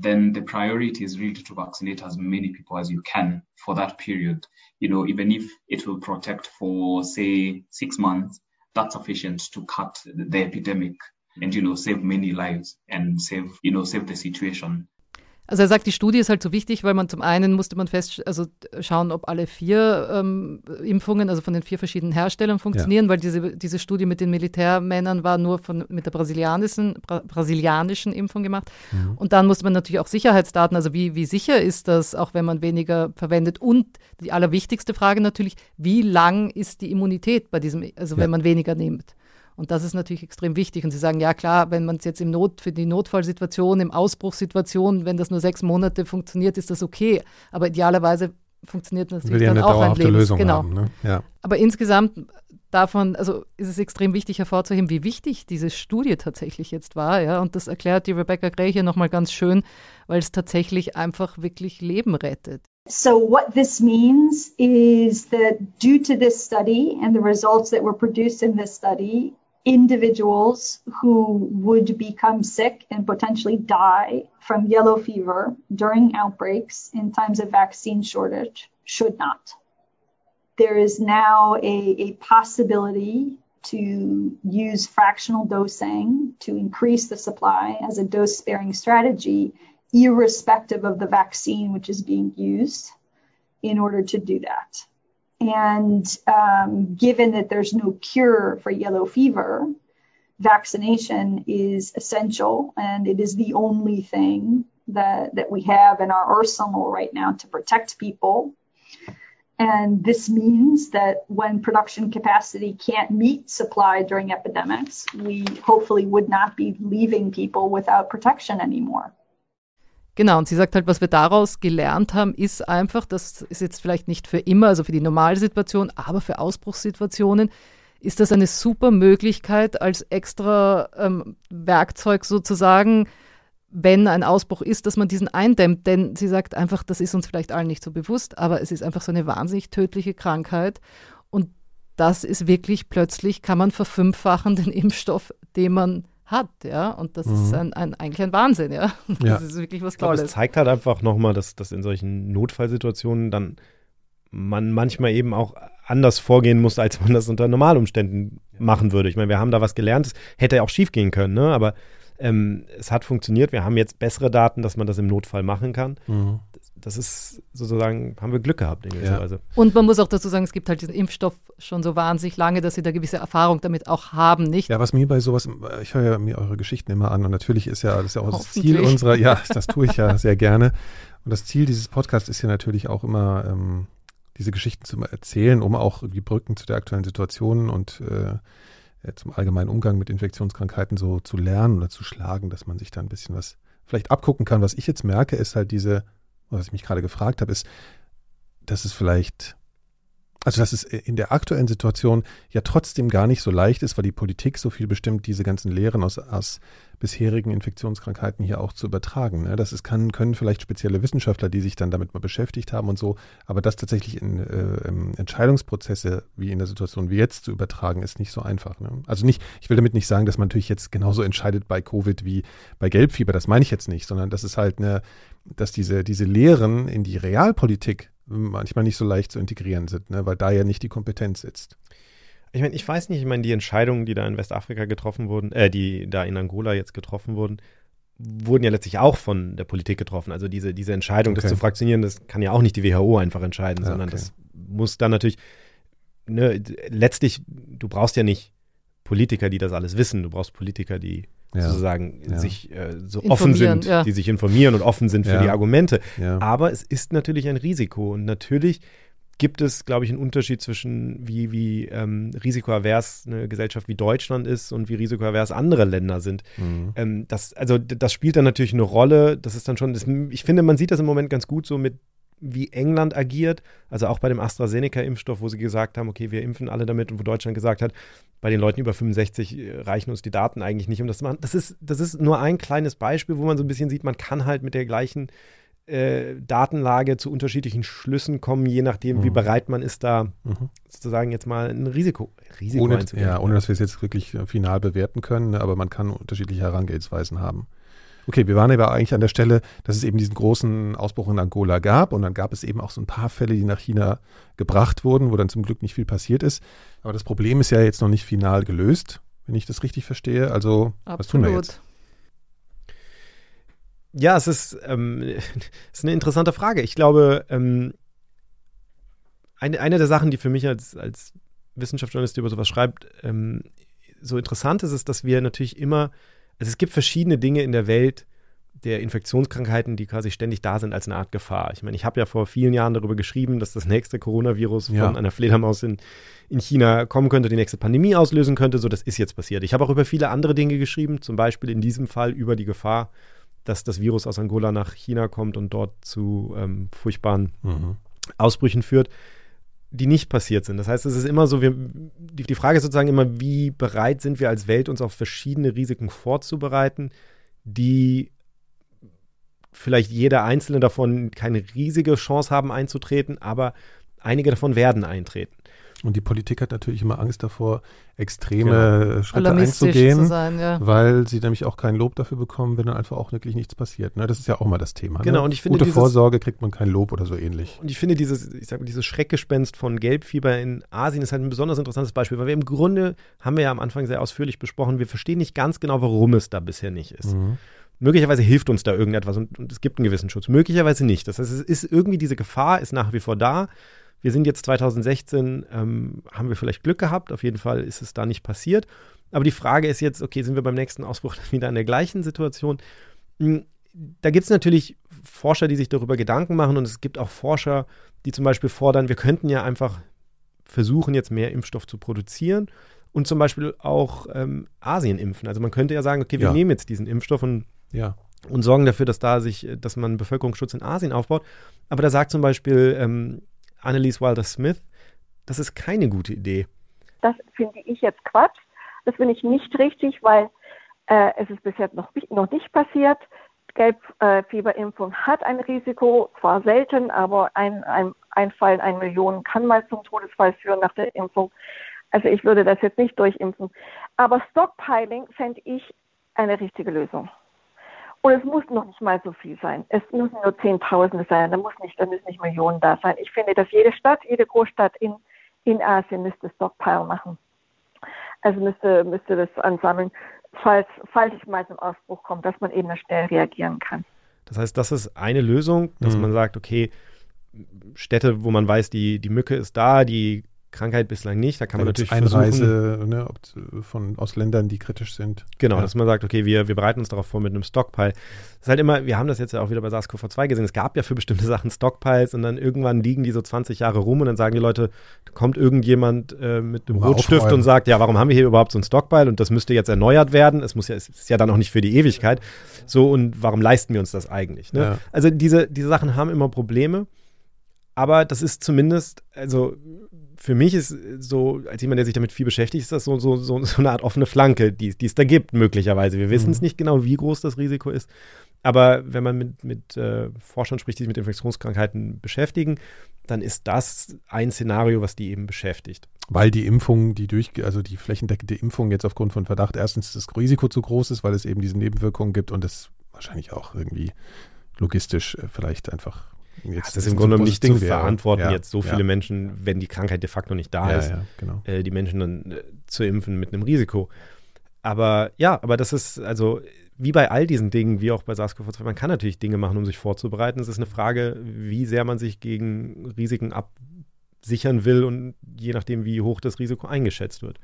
then the priority is really to vaccinate as many people as you can for that period. You know, even if it will protect for, say, six months, that's sufficient to cut the epidemic and, you know, save many lives and save, you know, save the situation. Also er sagt, die Studie ist halt so wichtig, weil man zum einen musste man fest, also schauen, ob alle vier ähm, Impfungen, also von den vier verschiedenen Herstellern funktionieren, ja. weil diese, diese Studie mit den Militärmännern war nur von, mit der brasilianischen, bra brasilianischen Impfung gemacht. Mhm. Und dann musste man natürlich auch Sicherheitsdaten, also wie, wie sicher ist das, auch wenn man weniger verwendet. Und die allerwichtigste Frage natürlich, wie lang ist die Immunität bei diesem, also ja. wenn man weniger nimmt. Und das ist natürlich extrem wichtig. Und Sie sagen, ja klar, wenn man es jetzt im Not, für die Notfallsituation, im Ausbruchssituation, wenn das nur sechs Monate funktioniert, ist das okay. Aber idealerweise funktioniert das natürlich ja dann auch ein Leben. Lösung genau. Haben, ne? ja. Aber insgesamt davon, also ist es extrem wichtig hervorzuheben, wie wichtig diese Studie tatsächlich jetzt war, ja. Und das erklärt die Rebecca Gray hier nochmal ganz schön, weil es tatsächlich einfach wirklich Leben rettet. So what this means is that due to this study and the results that were produced in this study, individuals who would become sick and potentially die from yellow fever during outbreaks in times of vaccine shortage should not. There is now a, a possibility to use fractional dosing to increase the supply as a dose sparing strategy, irrespective of the vaccine which is being used in order to do that. And um, given that there's no cure for yellow fever, vaccination is essential and it is the only thing that, that we have in our arsenal right now to protect people. And this means that when production capacity can't meet supply during epidemics, we hopefully would not be leaving people without protection anymore. Genau, und sie sagt halt, was wir daraus gelernt haben, ist einfach, das ist jetzt vielleicht nicht für immer, also für die normale Situation, aber für Ausbruchssituationen ist das eine super Möglichkeit als extra ähm, Werkzeug sozusagen, wenn ein Ausbruch ist, dass man diesen eindämmt. Denn sie sagt einfach, das ist uns vielleicht allen nicht so bewusst, aber es ist einfach so eine wahnsinnig tödliche Krankheit. Und das ist wirklich plötzlich, kann man verfünffachen den Impfstoff, den man hat, ja. Und das mhm. ist ein, ein, eigentlich ein Wahnsinn, ja. Das ja. ist wirklich was Tolles. Es zeigt halt einfach nochmal, dass, dass in solchen Notfallsituationen dann man manchmal eben auch anders vorgehen muss, als man das unter Normalumständen machen würde. Ich meine, wir haben da was gelernt, es hätte ja auch schief gehen können, ne? aber ähm, es hat funktioniert. Wir haben jetzt bessere Daten, dass man das im Notfall machen kann. Mhm. Das, ist sozusagen, haben wir Glück gehabt in gewisser ja. Weise. Und man muss auch dazu sagen, es gibt halt diesen Impfstoff schon so wahnsinnig lange, dass sie da gewisse Erfahrung damit auch haben, nicht? Ja, was mir bei sowas, ich höre ja mir eure Geschichten immer an und natürlich ist ja das ist ja auch das Ziel unserer, ja, das tue ich ja sehr gerne. Und das Ziel dieses Podcasts ist ja natürlich auch immer, ähm, diese Geschichten zu erzählen, um auch die Brücken zu der aktuellen Situation und äh, äh, zum allgemeinen Umgang mit Infektionskrankheiten so zu lernen oder zu schlagen, dass man sich da ein bisschen was vielleicht abgucken kann. Was ich jetzt merke, ist halt diese, was ich mich gerade gefragt habe, ist, dass es vielleicht Also dass es in der aktuellen Situation ja trotzdem gar nicht so leicht ist, weil die Politik so viel bestimmt, diese ganzen Lehren aus, aus bisherigen Infektionskrankheiten hier auch zu übertragen. Ne? Das ist, kann, können vielleicht spezielle Wissenschaftler, die sich dann damit mal beschäftigt haben und so, aber das tatsächlich in äh, Entscheidungsprozesse wie in der Situation wie jetzt zu übertragen, ist nicht so einfach. Ne? Also nicht, ich will damit nicht sagen, dass man natürlich jetzt genauso entscheidet bei Covid wie bei Gelbfieber, das meine ich jetzt nicht, sondern das ist halt eine, dass diese, diese Lehren in die Realpolitik manchmal nicht so leicht zu integrieren sind, ne? weil da ja nicht die Kompetenz sitzt. Ich meine, ich weiß nicht, ich meine, die Entscheidungen, die da in Westafrika getroffen wurden, äh, die da in Angola jetzt getroffen wurden, wurden ja letztlich auch von der Politik getroffen. Also diese, diese Entscheidung, okay. das zu fraktionieren, das kann ja auch nicht die WHO einfach entscheiden, ja, sondern okay. das muss dann natürlich, ne, letztlich, du brauchst ja nicht Politiker, die das alles wissen, du brauchst Politiker, die ja. sozusagen ja. sich äh, so offen sind, ja. die sich informieren und offen sind für die Argumente. Aber es ist natürlich ein Risiko und natürlich gibt es, glaube ich, einen Unterschied zwischen wie, wie ähm, risikoavers eine Gesellschaft wie Deutschland ist und wie risikoavers andere Länder sind. Mhm. Ähm, das, also das spielt dann natürlich eine Rolle. Das ist dann schon, das, ich finde, man sieht das im Moment ganz gut so mit wie England agiert, also auch bei dem AstraZeneca-Impfstoff, wo sie gesagt haben, okay, wir impfen alle damit und wo Deutschland gesagt hat, bei den Leuten über 65 äh, reichen uns die Daten eigentlich nicht, um das zu machen. Das ist, das ist nur ein kleines Beispiel, wo man so ein bisschen sieht, man kann halt mit der gleichen äh, Datenlage zu unterschiedlichen Schlüssen kommen, je nachdem, mhm. wie bereit man ist, da mhm. sozusagen jetzt mal ein Risiko, Risiko ohne, Ja, ohne dass wir es jetzt wirklich äh, final bewerten können, ne, aber man kann unterschiedliche Herangehensweisen haben. Okay, wir waren aber eigentlich an der Stelle, dass es eben diesen großen Ausbruch in Angola gab und dann gab es eben auch so ein paar Fälle, die nach China gebracht wurden, wo dann zum Glück nicht viel passiert ist. Aber das Problem ist ja jetzt noch nicht final gelöst, wenn ich das richtig verstehe. Also, Absolut. was tun wir jetzt? Ja, es ist, ähm, ist eine interessante Frage. Ich glaube, ähm, eine, eine der Sachen, die für mich als, als Wissenschaftsjournalist, der über sowas schreibt, ähm, so interessant ist, ist, dass wir natürlich immer, also es gibt verschiedene Dinge in der Welt der Infektionskrankheiten, die quasi ständig da sind als eine Art Gefahr. Ich meine, ich habe ja vor vielen Jahren darüber geschrieben, dass das nächste Coronavirus ja. von einer Fledermaus in, in China kommen könnte, die nächste Pandemie auslösen könnte. So, das ist jetzt passiert. Ich habe auch über viele andere Dinge geschrieben, zum Beispiel in diesem Fall über die Gefahr, dass das Virus aus Angola nach China kommt und dort zu ähm, furchtbaren mhm. Ausbrüchen führt, die nicht passiert sind. Das heißt, es ist immer so, wir, die, die Frage ist sozusagen immer, wie bereit sind wir als Welt, uns auf verschiedene Risiken vorzubereiten, die vielleicht jeder einzelne davon keine riesige Chance haben einzutreten, aber einige davon werden eintreten. Und die Politik hat natürlich immer Angst davor, extreme genau. Schritte einzugehen, sein, ja. weil sie nämlich auch kein Lob dafür bekommen, wenn dann einfach auch wirklich nichts passiert. Ne? Das ist ja auch mal das Thema. Genau, ne? und ich finde Gute dieses, Vorsorge kriegt man kein Lob oder so ähnlich. Und ich finde dieses, ich sag mal, dieses Schreckgespenst von Gelbfieber in Asien ist halt ein besonders interessantes Beispiel, weil wir im Grunde, haben wir ja am Anfang sehr ausführlich besprochen, wir verstehen nicht ganz genau, warum es da bisher nicht ist. Mhm. Möglicherweise hilft uns da irgendetwas und, und, es gibt einen gewissen Schutz. Möglicherweise nicht. Das heißt, es ist irgendwie diese Gefahr, ist nach wie vor da. Wir sind jetzt 2016, ähm, haben wir vielleicht Glück gehabt, auf jeden Fall ist es da nicht passiert. Aber die Frage ist jetzt, okay, sind wir beim nächsten Ausbruch wieder in der gleichen Situation? Hm, da gibt es natürlich Forscher, die sich darüber Gedanken machen und es gibt auch Forscher, die zum Beispiel fordern, wir könnten ja einfach versuchen, jetzt mehr Impfstoff zu produzieren und zum Beispiel auch ähm, Asien impfen. Also man könnte ja sagen, okay, wir ja. nehmen jetzt diesen Impfstoff und, ja. und sorgen dafür, dass da sich, dass man Bevölkerungsschutz in Asien aufbaut. Aber da sagt zum Beispiel ähm, Annelies Wilder-Smith, das ist keine gute Idee. Das finde ich jetzt Quatsch. Das finde ich nicht richtig, weil äh, es ist bisher noch, noch nicht passiert. Gelbfieberimpfung hat ein Risiko, zwar selten, aber ein, ein, ein Fall in einer Million kann mal zum Todesfall führen nach der Impfung. Also ich würde das jetzt nicht durchimpfen. Aber Stockpiling fände ich eine richtige Lösung. Und es muss noch nicht mal so viel sein. Es müssen nur Zehntausende sein. Da muss nicht, da müssen nicht Millionen da sein. Ich finde, dass jede Stadt, jede Großstadt in, in Asien müsste Stockpile machen. Also müsste, müsste das ansammeln, falls, falls es mal zum Ausbruch kommt, dass man eben schnell reagieren kann. Das heißt, das ist eine Lösung, dass mhm. man sagt, okay, Städte, wo man weiß, die, die Mücke ist da, die Krankheit bislang nicht. Da kann da man natürlich Einreise ne, von aus Ländern, die kritisch sind. Genau, ja. dass man sagt, okay, wir, wir bereiten uns darauf vor mit einem Stockpile. Das ist halt immer, wir haben das jetzt ja auch wieder bei SARS-CoV-2 gesehen. Es gab ja für bestimmte Sachen Stockpiles und dann irgendwann liegen die so 20 Jahre rum und dann sagen die Leute, kommt irgendjemand äh, mit einem Rotstift aufräumen. und sagt, ja, warum haben wir hier überhaupt so ein Stockpile und das müsste jetzt erneuert werden. Es muss ja, es ist ja dann auch nicht für die Ewigkeit. So und warum leisten wir uns das eigentlich? Ne? Ja. Also diese, diese Sachen haben immer Probleme. Aber das ist zumindest, also für mich ist so, als jemand, der sich damit viel beschäftigt, ist das so, so, so, so eine Art offene Flanke, die, die es da gibt, möglicherweise. Wir wissen es mhm. nicht genau, wie groß das Risiko ist. Aber wenn man mit, mit äh, Forschern spricht, die sich mit Infektionskrankheiten beschäftigen, dann ist das ein Szenario, was die eben beschäftigt. Weil die Impfung, die durch, also die flächendeckende Impfung jetzt aufgrund von Verdacht erstens das Risiko zu groß ist, weil es eben diese Nebenwirkungen gibt und es wahrscheinlich auch irgendwie logistisch äh, vielleicht einfach Jetzt das ist im Grunde genommen nicht zu verantworten, ja, jetzt so viele ja. Menschen, wenn die Krankheit de facto nicht da ja, ist, genau. äh, die Menschen dann äh, zu impfen mit einem Risiko. Aber ja, aber das ist also wie bei all diesen Dingen, wie auch bei SARS-CoV-2, man kann natürlich Dinge machen, um sich vorzubereiten. Es ist eine Frage, wie sehr man sich gegen Risiken absichern will und je nachdem, wie hoch das Risiko eingeschätzt wird.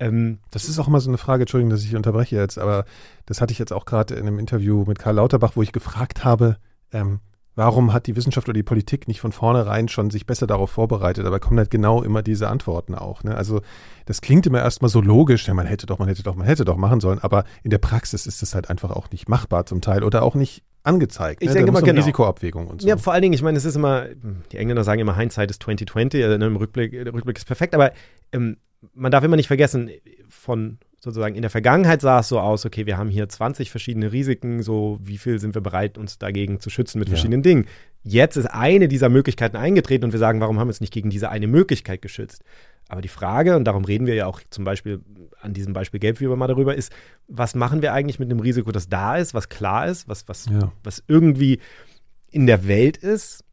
Ähm, das ist auch immer so eine Frage, Entschuldigung, dass ich unterbreche jetzt, aber das hatte ich jetzt auch gerade in einem Interview mit Karl Lauterbach, wo ich gefragt habe, ähm, warum hat die Wissenschaft oder die Politik nicht von vornherein schon sich besser darauf vorbereitet? Aber kommen halt genau immer diese Antworten auch. Ne? Also das klingt immer erstmal so logisch, ja, man hätte doch, man hätte doch, man hätte doch machen sollen, aber in der Praxis ist es halt einfach auch nicht machbar zum Teil oder auch nicht angezeigt. Ich ne? denke mal, genau. Risikoabwägung und so. Ja, vor allen Dingen, ich meine, es ist immer, die Engländer sagen immer, Hindsight ist 2020, also im Rückblick, der Rückblick ist perfekt, aber ähm, man darf immer nicht vergessen, von sozusagen in der Vergangenheit sah es so aus, okay, wir haben hier 20 verschiedene Risiken, so wie viel sind wir bereit, uns dagegen zu schützen mit ja. verschiedenen Dingen. Jetzt ist eine dieser Möglichkeiten eingetreten und wir sagen, warum haben wir uns nicht gegen diese eine Möglichkeit geschützt? Aber die Frage, und darum reden wir ja auch zum Beispiel an diesem Beispiel Gelbfieber mal darüber, ist, was machen wir eigentlich mit einem Risiko, das da ist, was klar ist, was, was, ja. was irgendwie in der Welt ist,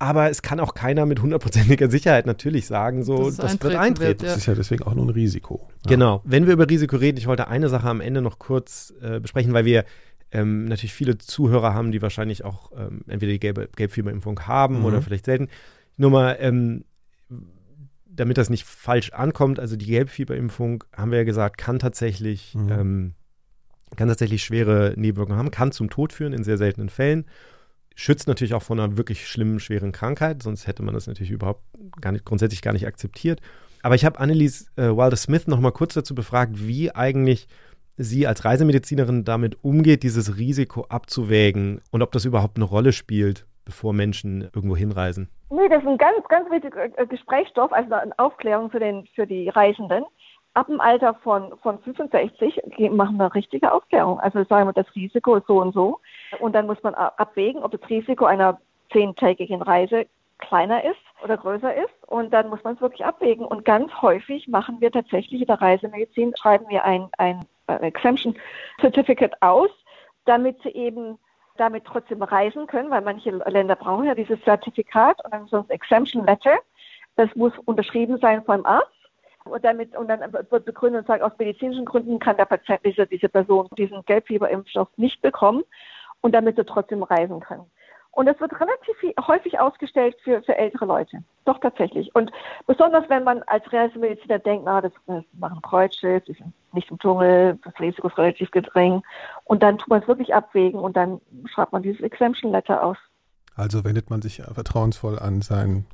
aber es kann auch keiner mit hundertprozentiger Sicherheit natürlich sagen, so, das, das wird eintreten. Wird, ja. Das ist ja deswegen auch nur ein Risiko. Ja. Genau. Wenn wir über Risiko reden, ich wollte eine Sache am Ende noch kurz äh, besprechen, weil wir ähm, natürlich viele Zuhörer haben, die wahrscheinlich auch ähm, entweder die gelbe Gelbfieberimpfung haben mhm. oder vielleicht selten. Nur mal, ähm, damit das nicht falsch ankommt, also die Gelbfieberimpfung, haben wir ja gesagt, kann tatsächlich, mhm. Ähm, kann tatsächlich schwere Nebenwirkungen haben, kann zum Tod führen in sehr seltenen Fällen schützt natürlich auch vor einer wirklich schlimmen, schweren Krankheit, sonst hätte man das natürlich überhaupt gar nicht, grundsätzlich gar nicht akzeptiert. Aber ich habe Annelies äh, Wilder-Smith noch mal kurz dazu befragt, wie eigentlich sie als Reisemedizinerin damit umgeht, dieses Risiko abzuwägen und ob das überhaupt eine Rolle spielt, bevor Menschen irgendwo hinreisen. Nee, das ist ein ganz, ganz wichtiger äh, Gesprächsstoff, also eine Aufklärung für, den, für die Reisenden ab dem Alter von, von 65 machen wir richtige Aufklärung. Also sagen wir, das Risiko ist so und so. Und dann muss man abwägen, ob das Risiko einer zehntägigen Reise kleiner ist oder größer ist. Und dann muss man es wirklich abwägen. Und ganz häufig machen wir tatsächlich in der Reisemedizin, schreiben wir ein, ein Exemption Certificate aus, damit sie eben damit trotzdem reisen können, weil manche Länder brauchen ja dieses Zertifikat und dann so ein Exemption Letter. Das muss unterschrieben sein vom Arzt und, damit, und dann wird begründet und sagt, aus medizinischen Gründen kann der Patient, diese, diese Person diesen Gelbfieberimpfstoff nicht bekommen und damit sie trotzdem reisen können. Und das wird relativ häufig ausgestellt für, für ältere Leute. Doch tatsächlich. Und besonders wenn man als Reisemediziner denkt, na, das, das machen Kreuzschiff, die sind nicht im Dschungel, das Risiko ist relativ gering. Und dann tut man es wirklich abwägen und dann schreibt man dieses Exemption Letter aus. Also wendet man sich vertrauensvoll an seinen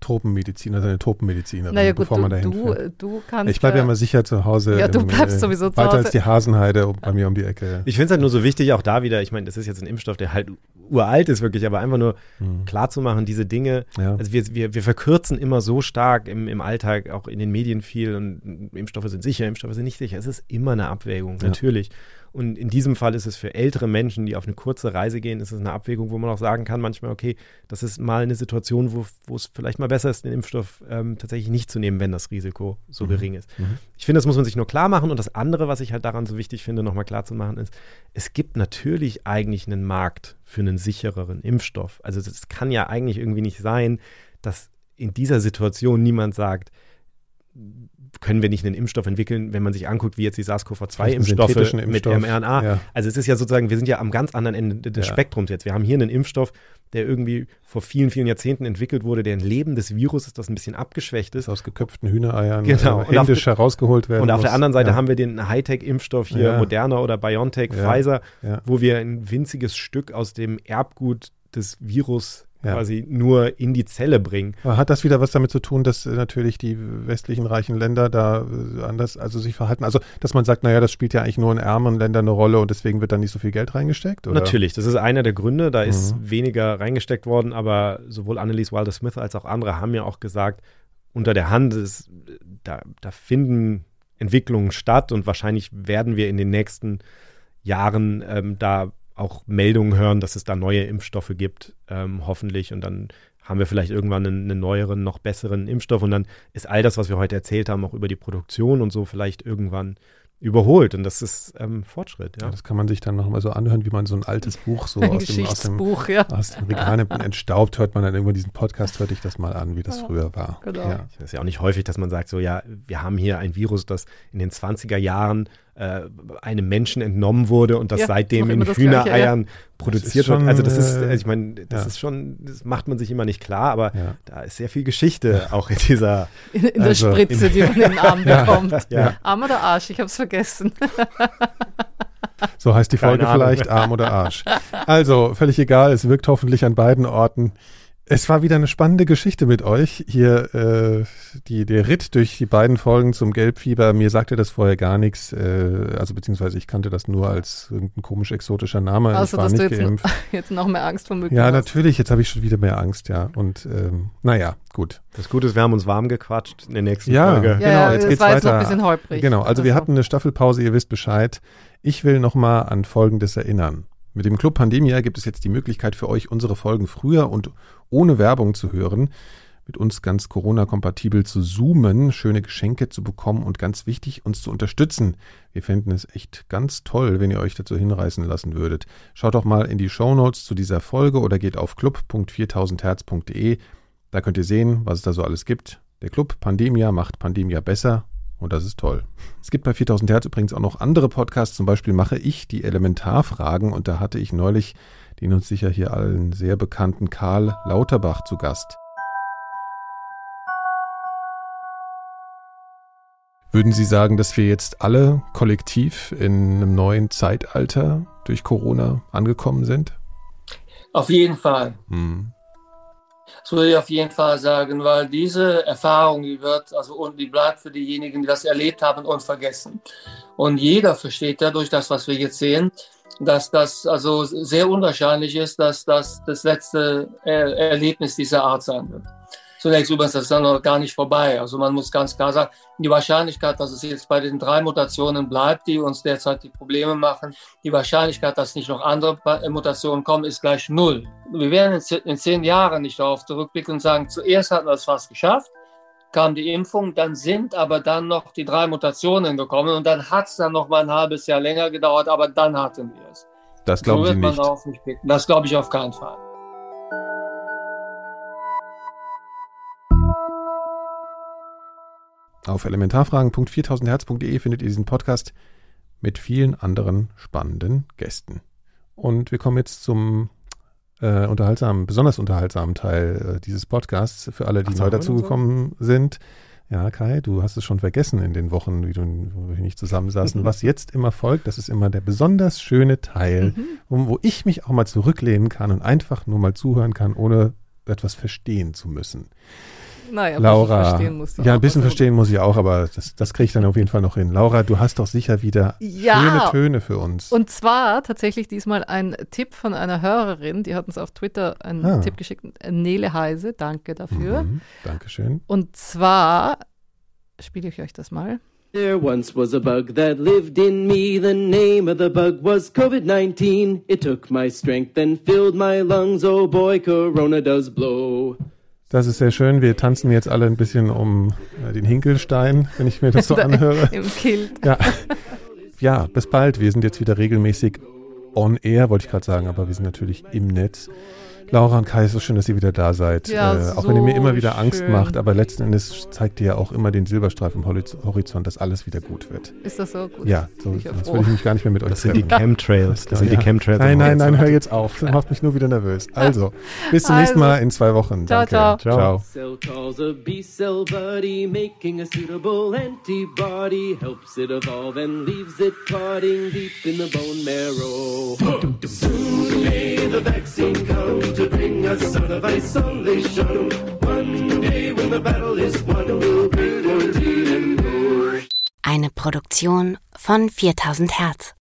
Tropenmediziner, seine Tropenmedizinerin, naja, gut, bevor du, man dahin du, fährt. Du kannst ich bleibe ja mal sicher zu Hause. Ja, du im, bleibst äh, sowieso zu Hause. Weiter als die Hasenheide bei mir um die Ecke. Ich finde es halt nur so wichtig, auch da wieder, ich meine, das ist jetzt ein Impfstoff, der halt uralt ist wirklich, aber einfach nur mhm. klar zu machen, diese Dinge, ja. also wir, wir, wir verkürzen immer so stark im, im Alltag, auch in den Medien viel und Impfstoffe sind sicher, Impfstoffe sind nicht sicher. Es ist immer eine Abwägung, ja. natürlich. Und in diesem Fall ist es für ältere Menschen, die auf eine kurze Reise gehen, ist es eine Abwägung, wo man auch sagen kann, manchmal, okay, das ist mal eine Situation, wo, wo es vielleicht mal besser ist, den Impfstoff ähm, tatsächlich nicht zu nehmen, wenn das Risiko so mhm. gering ist. Mhm. Ich finde, das muss man sich nur klar machen. Und das andere, was ich halt daran so wichtig finde, nochmal klar zu machen, ist, es gibt natürlich eigentlich einen Markt für einen sichereren Impfstoff. Also es kann ja eigentlich irgendwie nicht sein, dass in dieser Situation niemand sagt, können wir nicht einen Impfstoff entwickeln, wenn man sich anguckt, wie jetzt die SARS-CoV-2-Impfstoffe Impfstoff. mit mRNA. Ja. Also es ist ja sozusagen, wir sind ja am ganz anderen Ende des ja. Spektrums jetzt. Wir haben hier einen Impfstoff, der irgendwie vor vielen, vielen Jahrzehnten entwickelt wurde, der ein lebendes Virus ist, das ein bisschen abgeschwächt ist. Aus geköpften Hühnereiern genau. äh, händisch herausgeholt werden Und auf muss. der anderen Seite ja. haben wir den Hightech-Impfstoff hier, Moderna oder BioNTech, Pfizer, wo wir ein winziges Stück aus dem Erbgut des Virus ja. quasi nur in die Zelle bringen. Hat das wieder was damit zu tun, dass äh, natürlich die westlichen reichen Länder da äh, anders also sich verhalten? Also, dass man sagt, naja, das spielt ja eigentlich nur in ärmeren Ländern eine Rolle und deswegen wird da nicht so viel Geld reingesteckt? Oder? Natürlich, das ist einer der Gründe. Da ist mhm. weniger reingesteckt worden, aber sowohl Annelies Wilder-Smith als auch andere haben ja auch gesagt, unter der Hand. Ist, da, da finden Entwicklungen statt und wahrscheinlich werden wir in den nächsten Jahren ähm, da auch Meldungen hören, dass es da neue Impfstoffe gibt, ähm, hoffentlich. Und dann haben wir vielleicht irgendwann einen, einen, neueren, noch besseren Impfstoff. Und dann ist all das, was wir heute erzählt haben, auch über die Produktion und so vielleicht irgendwann überholt. Und das ist ähm, Fortschritt. Ja. ja. das kann man sich dann nochmal so anhören, wie man so ein altes Buch so aus dem, aus dem, ja. aus dem Regal entstaubt, hört man dann irgendwo diesen Podcast, hörte ich das mal an, wie das ja, früher war. Genau. Ja. Das ist ja auch nicht häufig, dass man sagt, so ja, wir haben hier ein Virus, das in den 20er Jahren äh, einem Menschen entnommen wurde und das ja, seitdem in Hühnereiern ja. produziert wird. Also das ist, äh, ich meine, das ja. ist schon, das macht man sich immer nicht klar, aber da ist sehr viel Geschichte auch in dieser in, in also, der Spritze, in, die man in den Arm bekommt. Arm oder Arsch, ich habe es vergessen. So heißt die Folge vielleicht Arm oder Arsch. Also, völlig egal, es wirkt hoffentlich an beiden Orten. Es war wieder eine spannende Geschichte mit euch. Hier äh, die, der Ritt durch die beiden Folgen zum Gelbfieber. Mir sagte das vorher gar nichts. Äh, also beziehungsweise ich kannte das nur als irgendein komisch exotischer Name. Also, ich war dass nicht du jetzt, geimpft. jetzt noch mehr Angst vor Mücken Ja, hast. natürlich. Jetzt habe ich schon wieder mehr Angst, ja. Und ähm, naja, gut. Das Gute ist, wir haben uns warm gequatscht in der nächsten ja, Folge. Ja, genau, jetzt geht's weiter. Jetzt noch ein bisschen holprig. Genau, also wir hatten eine Staffelpause, ihr wisst Bescheid. Ich will nochmal an Folgendes erinnern. Mit dem Club Pandemia gibt es jetzt die Möglichkeit für euch, unsere Folgen früher und ohne Werbung zu hören, mit uns ganz Corona-kompatibel zu zoomen, schöne Geschenke zu bekommen und ganz wichtig, uns zu unterstützen. Wir fänden es echt ganz toll, wenn ihr euch dazu hinreißen lassen würdet. Schaut doch mal in die Show Notes zu dieser Folge oder geht auf club.4000herz.de. Da könnt ihr sehen, was es da so alles gibt. Der Club Pandemia macht Pandemia besser und das ist toll. Es gibt bei 4000 Hertz übrigens auch noch andere Podcasts. Zum Beispiel mache ich die Elementarfragen und da hatte ich neulich den uns sicher hier allen sehr bekannten Karl Lauterbach zu Gast. Würden Sie sagen, dass wir jetzt alle kollektiv in einem neuen Zeitalter durch Corona angekommen sind? Auf jeden Fall. Hm. Das würde ich auf jeden Fall sagen, weil diese Erfahrung, die wird, also und die bleibt für diejenigen, die das erlebt haben, unvergessen. Und jeder versteht dadurch das, was wir jetzt sehen, dass das also sehr unwahrscheinlich ist, dass das das letzte Erlebnis dieser Art sein wird. Zunächst übrigens, das ist dann noch gar nicht vorbei. Also man muss ganz klar sagen, die Wahrscheinlichkeit, dass es jetzt bei den drei Mutationen bleibt, die uns derzeit die Probleme machen, die Wahrscheinlichkeit, dass nicht noch andere Mutationen kommen, ist gleich null. Wir werden in zehn Jahren nicht darauf zurückblicken und sagen, zuerst hatten wir es fast geschafft, kam die Impfung, dann sind aber dann noch die drei Mutationen gekommen und dann hat es dann noch mal ein halbes Jahr länger gedauert, aber dann hatten wir es. Das glauben so Sie nicht. nicht das glaube ich auf keinen Fall. Auf elementarfragen.4000herz.de findet ihr diesen Podcast mit vielen anderen spannenden Gästen. Und wir kommen jetzt zum äh, unterhaltsamen, besonders unterhaltsamen Teil äh, dieses Podcasts für alle, die Ach, neu dazugekommen so? sind. Ja, Kai, du hast es schon vergessen in den Wochen, wie du, wo wir nicht zusammensaßen. Was jetzt immer folgt, das ist immer der besonders schöne Teil, mhm. wo, wo ich mich auch mal zurücklehnen kann und einfach nur mal zuhören kann, ohne etwas verstehen zu müssen. Naja, Laura, ein verstehen musst du ja, ein bisschen verstehen muss ich auch, aber das, das kriege ich dann auf jeden Fall noch hin. Laura, du hast doch sicher wieder ja, schöne Töne für uns. Und zwar tatsächlich diesmal ein Tipp von einer Hörerin, die hat uns auf Twitter einen ah. Tipp geschickt, Nele Heise, danke dafür. Mhm, Dankeschön. Und zwar spiele ich euch das mal. There once was a bug that lived in me. The name of the bug was COVID 19. It took my strength and filled my lungs. Oh boy, Corona does blow. Das ist sehr schön. Wir tanzen jetzt alle ein bisschen um äh, den Hinkelstein, wenn ich mir das so anhöre. Im Kilt. Ja. ja, bis bald. Wir sind jetzt wieder regelmäßig on air, wollte ich gerade sagen, aber wir sind natürlich im Netz. Laura und Kai, es ist so schön, dass ihr wieder da seid. Ja, äh, auch so wenn ihr mir immer wieder Angst schön. macht, aber letzten Endes zeigt ihr ja auch immer den Silberstreifen am Horizont, dass alles wieder gut wird. Ist das so gut? Ja, so, sonst würde ich mich gar nicht mehr mit euch Das sind die Chemtrails. Das sind die Chemtrails. Nein, nein, nein, hör jetzt auf. Das macht mich nur wieder nervös. Also, bis zum nächsten also. Mal in zwei Wochen. Ciao, Danke. ciao. Cell calls a B cell buddy, making a suitable antibody, helps it evolve and leaves it plotting deep in the bone marrow. Soon may the vaccine come to bring us out of isolation. One day when the battle is won, we'll and go. Eine Produktion von 4000 Hertz.